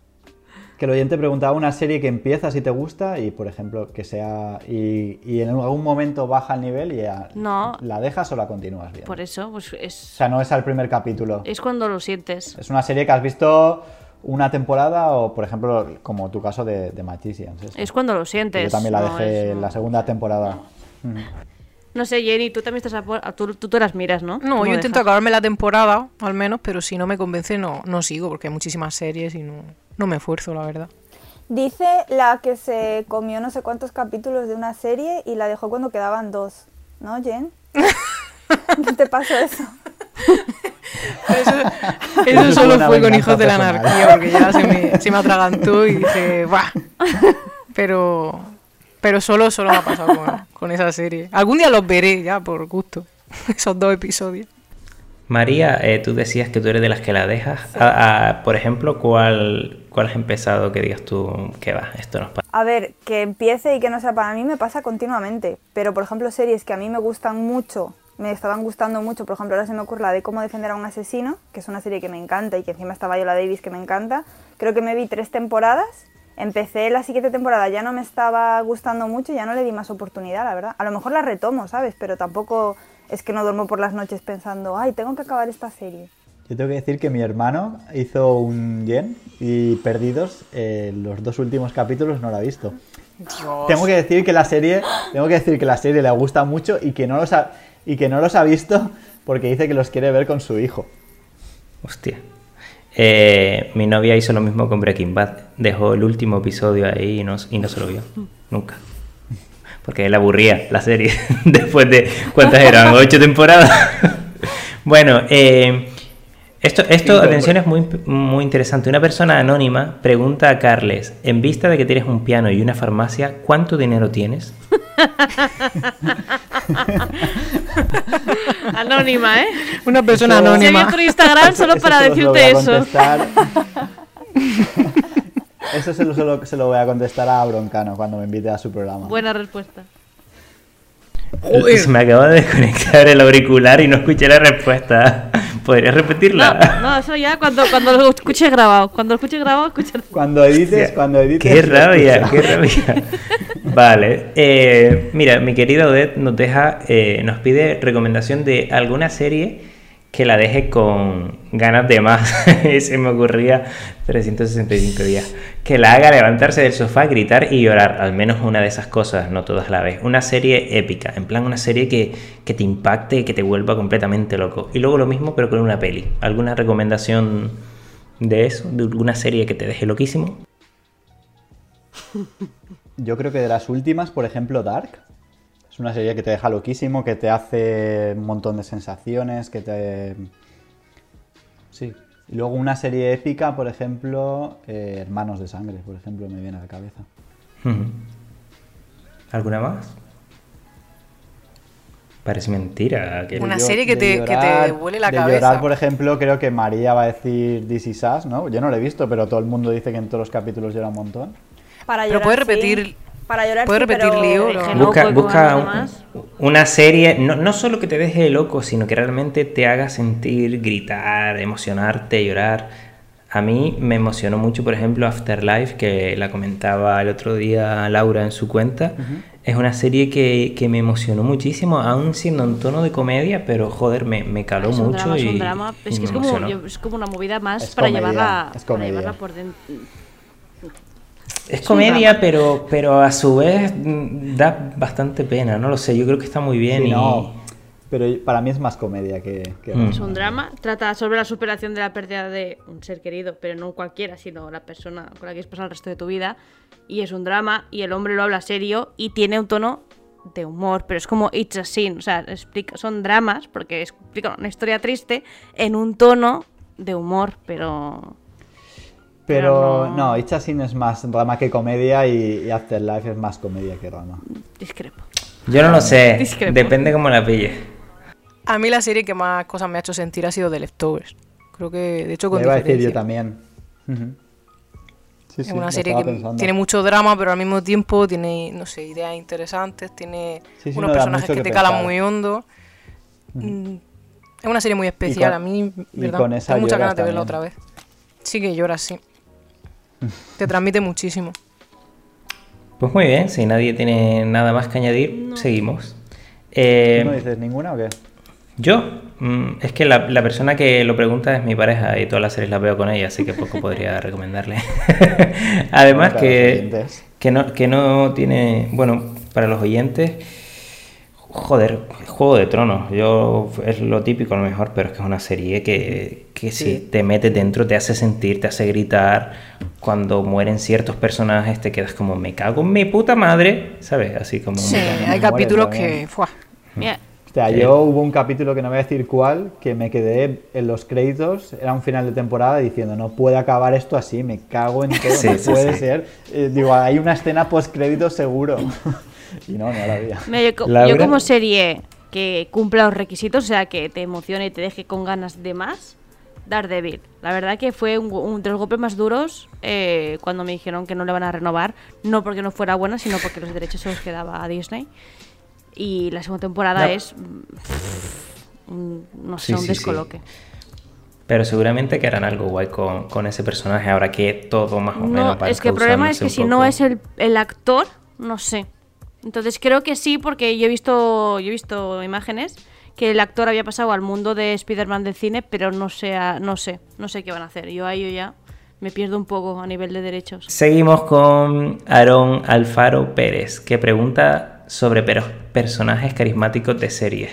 que el oyente preguntaba una serie que empieza si te gusta y, por ejemplo, que sea. Y, y en algún momento baja el nivel y ya. No. ¿La dejas o la continúas viendo? Por eso, pues O es, sea, no es al primer capítulo. es cuando lo sientes. Es una serie que has visto una temporada o, por ejemplo, como tu caso de, de Magicians. Es cuando lo sientes. Yo también la no dejé en la segunda temporada. Mm. No sé, Jenny, tú también estás a tú, tú te las miras, ¿no? No, ¿Cómo yo intento dejas? acabarme la temporada, al menos, pero si no me convence no, no sigo, porque hay muchísimas series y no, no me esfuerzo, la verdad. Dice la que se comió no sé cuántos capítulos de una serie y la dejó cuando quedaban dos. ¿No, Jen? ¿No *laughs* te pasó eso? Eso, *laughs* Eso eso es solo fue con Hijos de la. Anarquía, porque ya se me, se me atragantó y dije, ¡buah! *laughs* Pero, pero solo, solo me ha pasado con, con esa serie. Algún día los veré ya, por gusto, esos dos episodios. María, eh, tú decías que tú eres de las que la dejas. A- a- por ejemplo, ¿cuál, ¿cuál has empezado que digas tú que va? Esto nos pasa. A ver, que empiece y que no sea para mí me pasa continuamente. Pero, por ejemplo, series que a mí me gustan mucho, me estaban gustando mucho. Por ejemplo, ahora se me ocurre la de Cómo defender a un asesino, que es una serie que me encanta y que encima está Viola Davis, que me encanta. Creo que me vi tres temporadas. Empecé la siguiente temporada, ya no me estaba gustando mucho, ya no le di más oportunidad, la verdad. A lo mejor la retomo, ¿sabes? Pero tampoco es que no duermo por las noches pensando, ay, tengo que acabar esta serie. Yo tengo que decir que mi hermano hizo un yen y perdidos eh, los dos últimos capítulos no lo ha visto. Dios. Tengo que decir que la serie, tengo que decir que la serie le gusta mucho y que no los ha, y que no los ha visto porque dice que los quiere ver con su hijo. Hostia. Eh, mi novia hizo lo mismo con Breaking Bad. Dejó el último episodio ahí y no, y no se lo vio. Nunca. Porque él aburría la serie. *laughs* Después de. ¿Cuántas eran? ¿Ocho temporadas? *laughs* bueno, eh, esto, esto atención, es muy, muy interesante. Una persona anónima pregunta a Carles: En vista de que tienes un piano y una farmacia, ¿cuánto dinero tienes? *laughs* Anónima, ¿eh? Una persona Eso- Se anónima. vio por Instagram solo para se decirte a eso. *laughs* Eso se lo, se lo- se lo voy a contestar a Broncano cuando me invite a su programa. Buena respuesta. Se me acaba de desconectar el auricular y no escuché la respuesta. *laughs* ¿Podrías No, repetirla? no, eso ya cuando, cuando lo escuche grabado. Cuando lo escuche grabado, escucha. Cuando edites, cuando edites. Qué rabia, qué rabia. *laughs* Vale, eh, mira, mi querida Odette nos deja, eh, nos pide recomendación de alguna serie que la deje con ganas de más. *laughs* Se me ocurría 365 días. Que la haga levantarse del sofá, gritar y llorar. Al menos una de esas cosas, no todas la vez. Una serie épica, en plan una serie que, que te impacte y que te vuelva completamente loco. Y luego lo mismo, pero con una peli. ¿Alguna recomendación de eso? ¿De alguna serie que te deje loquísimo? *laughs* Yo creo que de las últimas, por ejemplo, Dark. Es una serie que te deja loquísimo, que te hace un montón de sensaciones, que te... Sí. Y luego una serie épica, por ejemplo, eh, Hermanos de Sangre, por ejemplo, me viene a la cabeza. *laughs* ¿Alguna más? Parece mentira. Que... Una De serie que te- que te huele la de cabeza. llorar, por ejemplo, creo que María va a decir This is Us, ¿no? Yo no lo he visto, pero todo el mundo dice que en todos los capítulos llora un montón. Para Pero llorar, puedes sí. Para llorar, puedes sí, repetir, pero- Es no Busca, puedo busca un- una serie, no, no solo que te deje loco, sino que realmente te haga sentir, gritar, emocionarte, llorar. A mí me emocionó mucho, por ejemplo, Afterlife, que la comentaba el otro día Laura en su cuenta. Es una serie que, que me emocionó muchísimo, aún siendo en tono de comedia, pero joder, me, me caló Es un mucho drama, es y, un drama. y Es que es como, yo- es como una movida más Es para, comedia, llevarla, es para llevarla por dentro. Es comedia, pero, pero a su vez mm, da bastante pena, no lo sé, yo creo que está muy bien Sí, y... no, pero para mí es más comedia que... que Mm. Es un drama, trata sobre la superación de la pérdida de un ser querido, pero no cualquiera, sino la persona con la que has pasado el resto de tu vida. Y es un drama, y el hombre lo habla serio y tiene un tono de humor, pero es como It's a Sin, o sea, explica, son dramas, porque explican una historia triste en un tono de humor, pero... Pero Pero no- no, It's a Sin es más drama que comedia y, y Afterlife es más comedia que drama. discrepo. Yo no lo sé, Discrepo. depende cómo la pilles. A mí la serie que más cosas me ha hecho sentir ha sido The Leftovers. Creo que, de hecho, con Me iba a decir yo también. Ujú. Sí, Es sí, una serie que pensando. tiene mucho drama, pero al mismo tiempo tiene, no sé, ideas interesantes, tiene Sí, sí, unos no, personajes que que te calan muy hondo. Mm, Es una serie muy especial, con- a mí, y ¿verdad? con esa Tengo muchas ganas de verla otra vez. Sí que lloras, sí. *laughs* te transmite muchísimo. Pues muy bien, si nadie tiene nada más que añadir, seguimos. Eh, ¿Tú no dices ninguna o qué? yo, mm, es que la, la persona que lo pregunta es mi pareja y todas las series las veo con ella, así que poco podría *laughs* recomendarle. *laughs* Además que, que, no, que no tiene, bueno, para los oyentes, joder, Juego de Tronos, yo es lo típico a lo mejor, pero es que es una serie que, que si te metes dentro te hace sentir, te hace gritar, cuando mueren ciertos personajes te quedas como, me cago en mi puta madre, ¿sabes? Así como... Sí, hay capítulos que... ¡fua! Mira, O sea, Sí. yo hubo un capítulo que no voy a decir cuál, que me quedé en los créditos, era un final de temporada diciendo, no puede acabar esto así, me cago en todo, *laughs* Sí, no sí, puede sí. ser. Eh, digo, hay una escena post créditos seguro. *laughs* y no, no la había. mira, yo, co- Laura. yo como serie que cumpla los requisitos, o sea, que te emocione y te deje con ganas de más, Daredevil. La verdad que fue un, un de los golpes más duros eh, cuando me dijeron que no le van a renovar, no porque no fuera buena, sino porque los derechos se los quedaba a Disney. Y la segunda temporada No. es, un- no sé, Sí, un sí, sí. descoloque. Pero seguramente que harán algo guay con, con ese personaje, ahora que todo más o menos No, es que el problema es que si no es el, el actor, no sé. Entonces creo que sí, porque yo he visto, yo he visto imágenes que el actor había pasado al mundo de Spider-Man del cine, pero no sé, no sé, no sé qué van a hacer. Yo ahí yo ya me pierdo un poco a nivel de derechos. Seguimos con Aaron Alfaro Pérez, que pregunta sobre personajes carismáticos de series.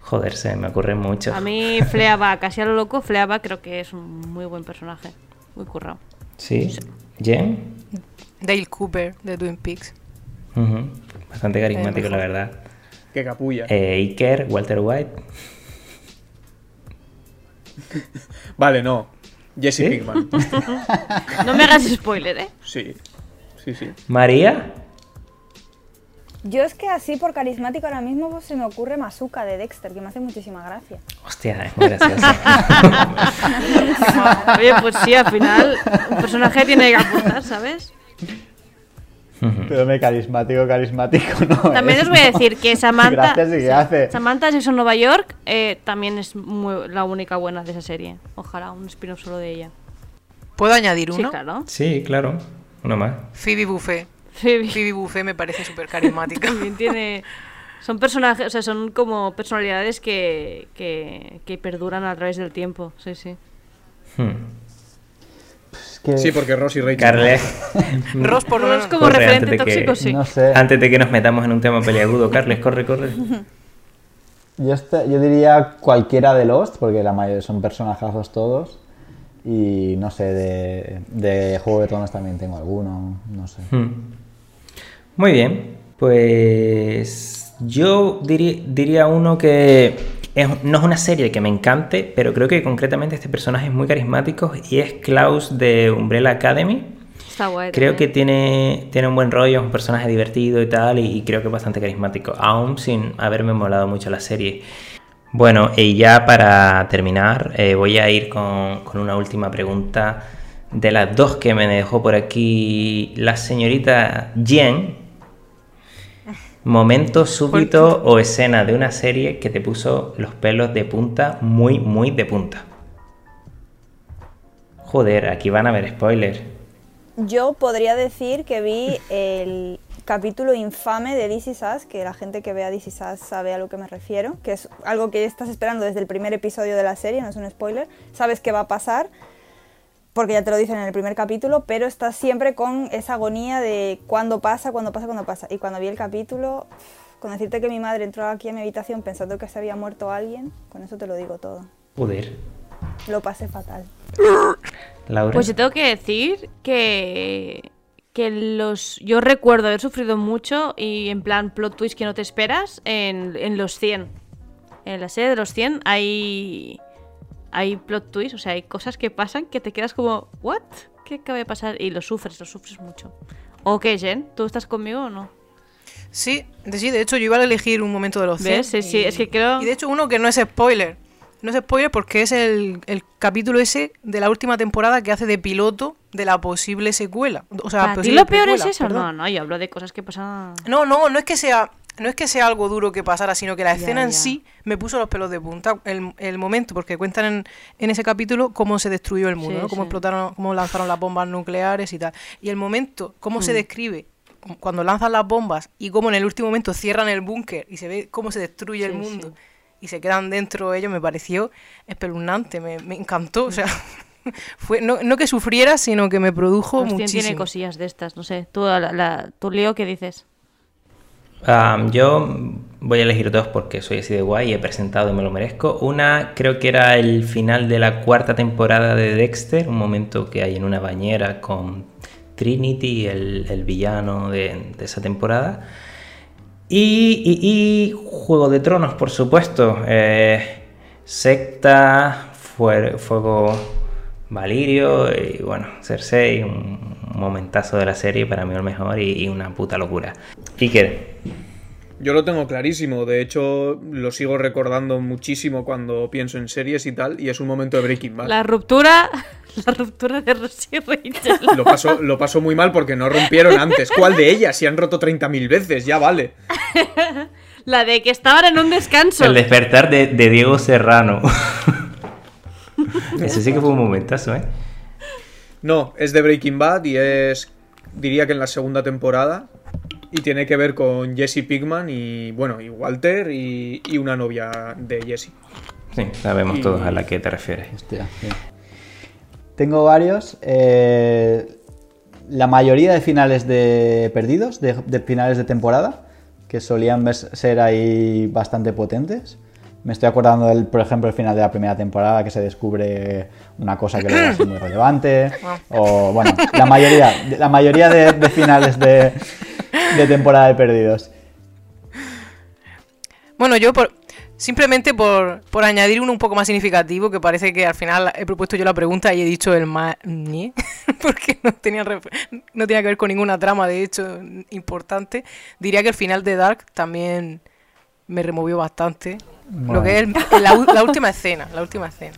Joder, se me ocurre mucho. A mí Fleaba, *laughs* casi a lo loco, Fleaba creo que es un muy buen personaje. Muy currado. ¿Sí? ¿Jen? Dale Cooper, de Twin Peaks. Bastante carismático, la verdad. Qué capulla. Eh, Iker, Walter White. *laughs* vale, no. Jesse Pinkman. *laughs* no me hagas spoiler, ¿eh? Sí, sí, sí. ¿María? Yo es que así por carismático ahora mismo pues, se me ocurre Masuka de Dexter, que me hace muchísima gracia. Hostia, es muy graciosa. *laughs* Oye, pues sí, al final un personaje tiene que aportar, ¿sabes? Pero me carismático, carismático, no. *laughs* También os voy a *laughs* decir que Samantha. Gracias, ¿y hace? Samantha Jackson Nueva York eh, también es la única buena de esa serie. Ojalá un spin-off solo de ella. ¿Puedo añadir uno? Sí, claro. Sí, claro. Uno más. Phoebe Buffet. Phoebe, Phoebe Buffet me parece súper carismática. también *laughs* tiene. Son personajes, o sea, son como personalidades que, que, que perduran a través del tiempo. Sí, sí. Hmm. Sí, porque Ross y Rachel. Carles. *laughs* Ross por lo menos como referente tóxico, sí. No sé. Antes de que nos metamos en un tema peliagudo, Carles, corre, corre. *laughs* Yo, este, yo diría cualquiera de Lost, porque la mayoría son personajazos todos. Y no sé, de, de Juego de Tronos también tengo alguno, no sé. Hmm. Muy bien, pues yo diría, diría uno que no es una serie que me encante, pero creo que concretamente este personaje es muy carismático y es Klaus de Umbrella Academy. Está guay. Creo que tiene, tiene un buen rollo, es un personaje divertido y tal, y, creo que es bastante carismático, aún sin haberme molado mucho la serie. Bueno, y ya para terminar, eh, voy a ir con, con una última pregunta de las dos que me dejó por aquí la señorita Jen, Momento súbito o escena de una serie que te puso los pelos de punta, muy, muy de punta. Joder, aquí van a ver spoilers. Yo podría decir que vi el capítulo infame de This Is Us, que la gente que vea This Is Us sabe a lo que me refiero, que es algo que estás esperando desde el primer episodio de la serie, no es un spoiler, sabes qué va a pasar porque ya te lo dicen en el primer capítulo, pero estás siempre con esa agonía de cuándo pasa, cuándo pasa, cuándo pasa. Y cuando vi el capítulo, con decirte que mi madre entró aquí a mi habitación pensando que se había muerto alguien, con eso te lo digo todo. Joder. Lo pasé fatal. Laura. Pues yo tengo que decir que que los yo recuerdo haber sufrido mucho y en plan plot twist que no te esperas en, en los 100. En la serie de los 100 hay hay plot twists, o sea, hay cosas que pasan que te quedas como, ¿what? ¿Qué acaba de pasar? Y lo sufres, lo sufres mucho. ¿O qué, Jen? ¿Tú estás conmigo o no? Sí, de, sí, de hecho yo iba a elegir un momento de los 100. Sí, sí, es que creo... Y de hecho uno que no es spoiler. No es spoiler porque es el, capítulo ese de la última temporada que hace de piloto de la posible secuela. O sea, ¿Y lo peor es eso? No, no, yo hablo de cosas que pasan... No, no, no es que sea no es que sea algo duro que pasara, sino que la escena en sí me puso los pelos de punta. El, momento, porque cuentan en, ese capítulo cómo se destruyó el mundo, cómo explotaron, cómo lanzaron las bombas nucleares y tal. Y el momento, cómo se mm. describe cuando lanzan las bombas y cómo en el último momento cierran el búnker y se ve cómo se destruye el mundo y se quedan dentro ellos, me pareció espeluznante, me, encantó. O sea. *laughs* Fue, no, no, que sufriera, sino que me produjo Hostia, muchísimo. tiene cosillas de estas, no sé. Tú, la, la, tú Leo, ¿qué dices? Yo voy a elegir dos porque soy así de guay y he presentado y me lo merezco. Una creo que era el final de la cuarta temporada de Dexter, un momento que hay en una bañera con Trinity, el, villano de, esa temporada. Y, Juego de Tronos, por supuesto. Eh, secta, Fuego Valirio y bueno, Cersei, momentazo de la serie, para mí el mejor y, una puta locura. Iker. Yo lo tengo clarísimo, de hecho lo sigo recordando muchísimo cuando pienso en series y tal, y es un momento de Breaking Bad. La ruptura, *laughs* la ruptura de Rosie y Rachel. Lo paso, lo paso muy mal porque no rompieron antes. ¿Cuál de ellas? Si han roto 30.000 veces, ya vale. *laughs* La de que estaban en un descanso. El despertar de, de Diego Serrano. *laughs* Ese sí que fue un momentazo, ¿eh? No, es de Breaking Bad y es, diría que en la segunda temporada, y tiene que ver con Jesse Pigman y, bueno, y Walter y, y una novia de Jesse. Sí, sabemos Y- todos a la que te refieres. Hostia, sí. Tengo varios. eh, la mayoría de finales de perdidos, de, de finales de temporada, que solían ser ahí bastante potentes. Me estoy acordando del, por ejemplo, el final de la primera temporada que se descubre una cosa que luego va a ser muy relevante. *laughs* O bueno, la mayoría, la mayoría de, de finales de, de temporada de perdidos. Bueno, yo por simplemente por, por añadir uno un poco más significativo, que parece que al final he propuesto yo la pregunta y he dicho el más *laughs* porque no tenía, no tenía que ver con ninguna trama, de hecho, importante. Diría que el final de Dark también me removió bastante. Lo que es el- la, la última escena, la última escena.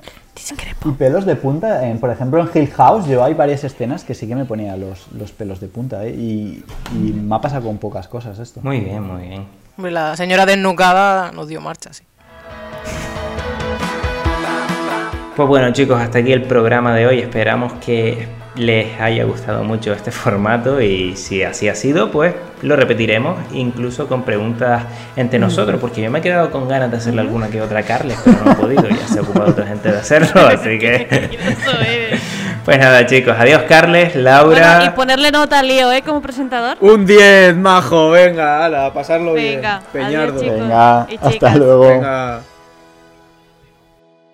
Y pelos de punta, en- por ejemplo en Hill House yo hay varias escenas que sí que me ponía los, los pelos de punta, ¿eh? y, y me ha pasado con pocas cosas esto. Muy bien, muy bien. La señora desnucada nos dio marcha, sí. Pues bueno chicos, hasta aquí el programa de hoy. Esperamos que les haya gustado mucho este *laughs* formato y si así ha sido, pues lo repetiremos, incluso con preguntas entre nosotros, porque yo me he quedado con ganas de hacerle alguna que otra a Carles, pero no he podido, ya se ha ocupado otra gente de hacerlo, *laughs* así que... *laughs* Pues nada chicos, adiós Carles, Laura... Bueno, y ponerle nota a Lío, ¿eh? Como presentador. Un 10, majo, venga, ala, a pasarlo Venga, bien. Peñardo. adiós, chicos. Venga, hasta luego. Venga.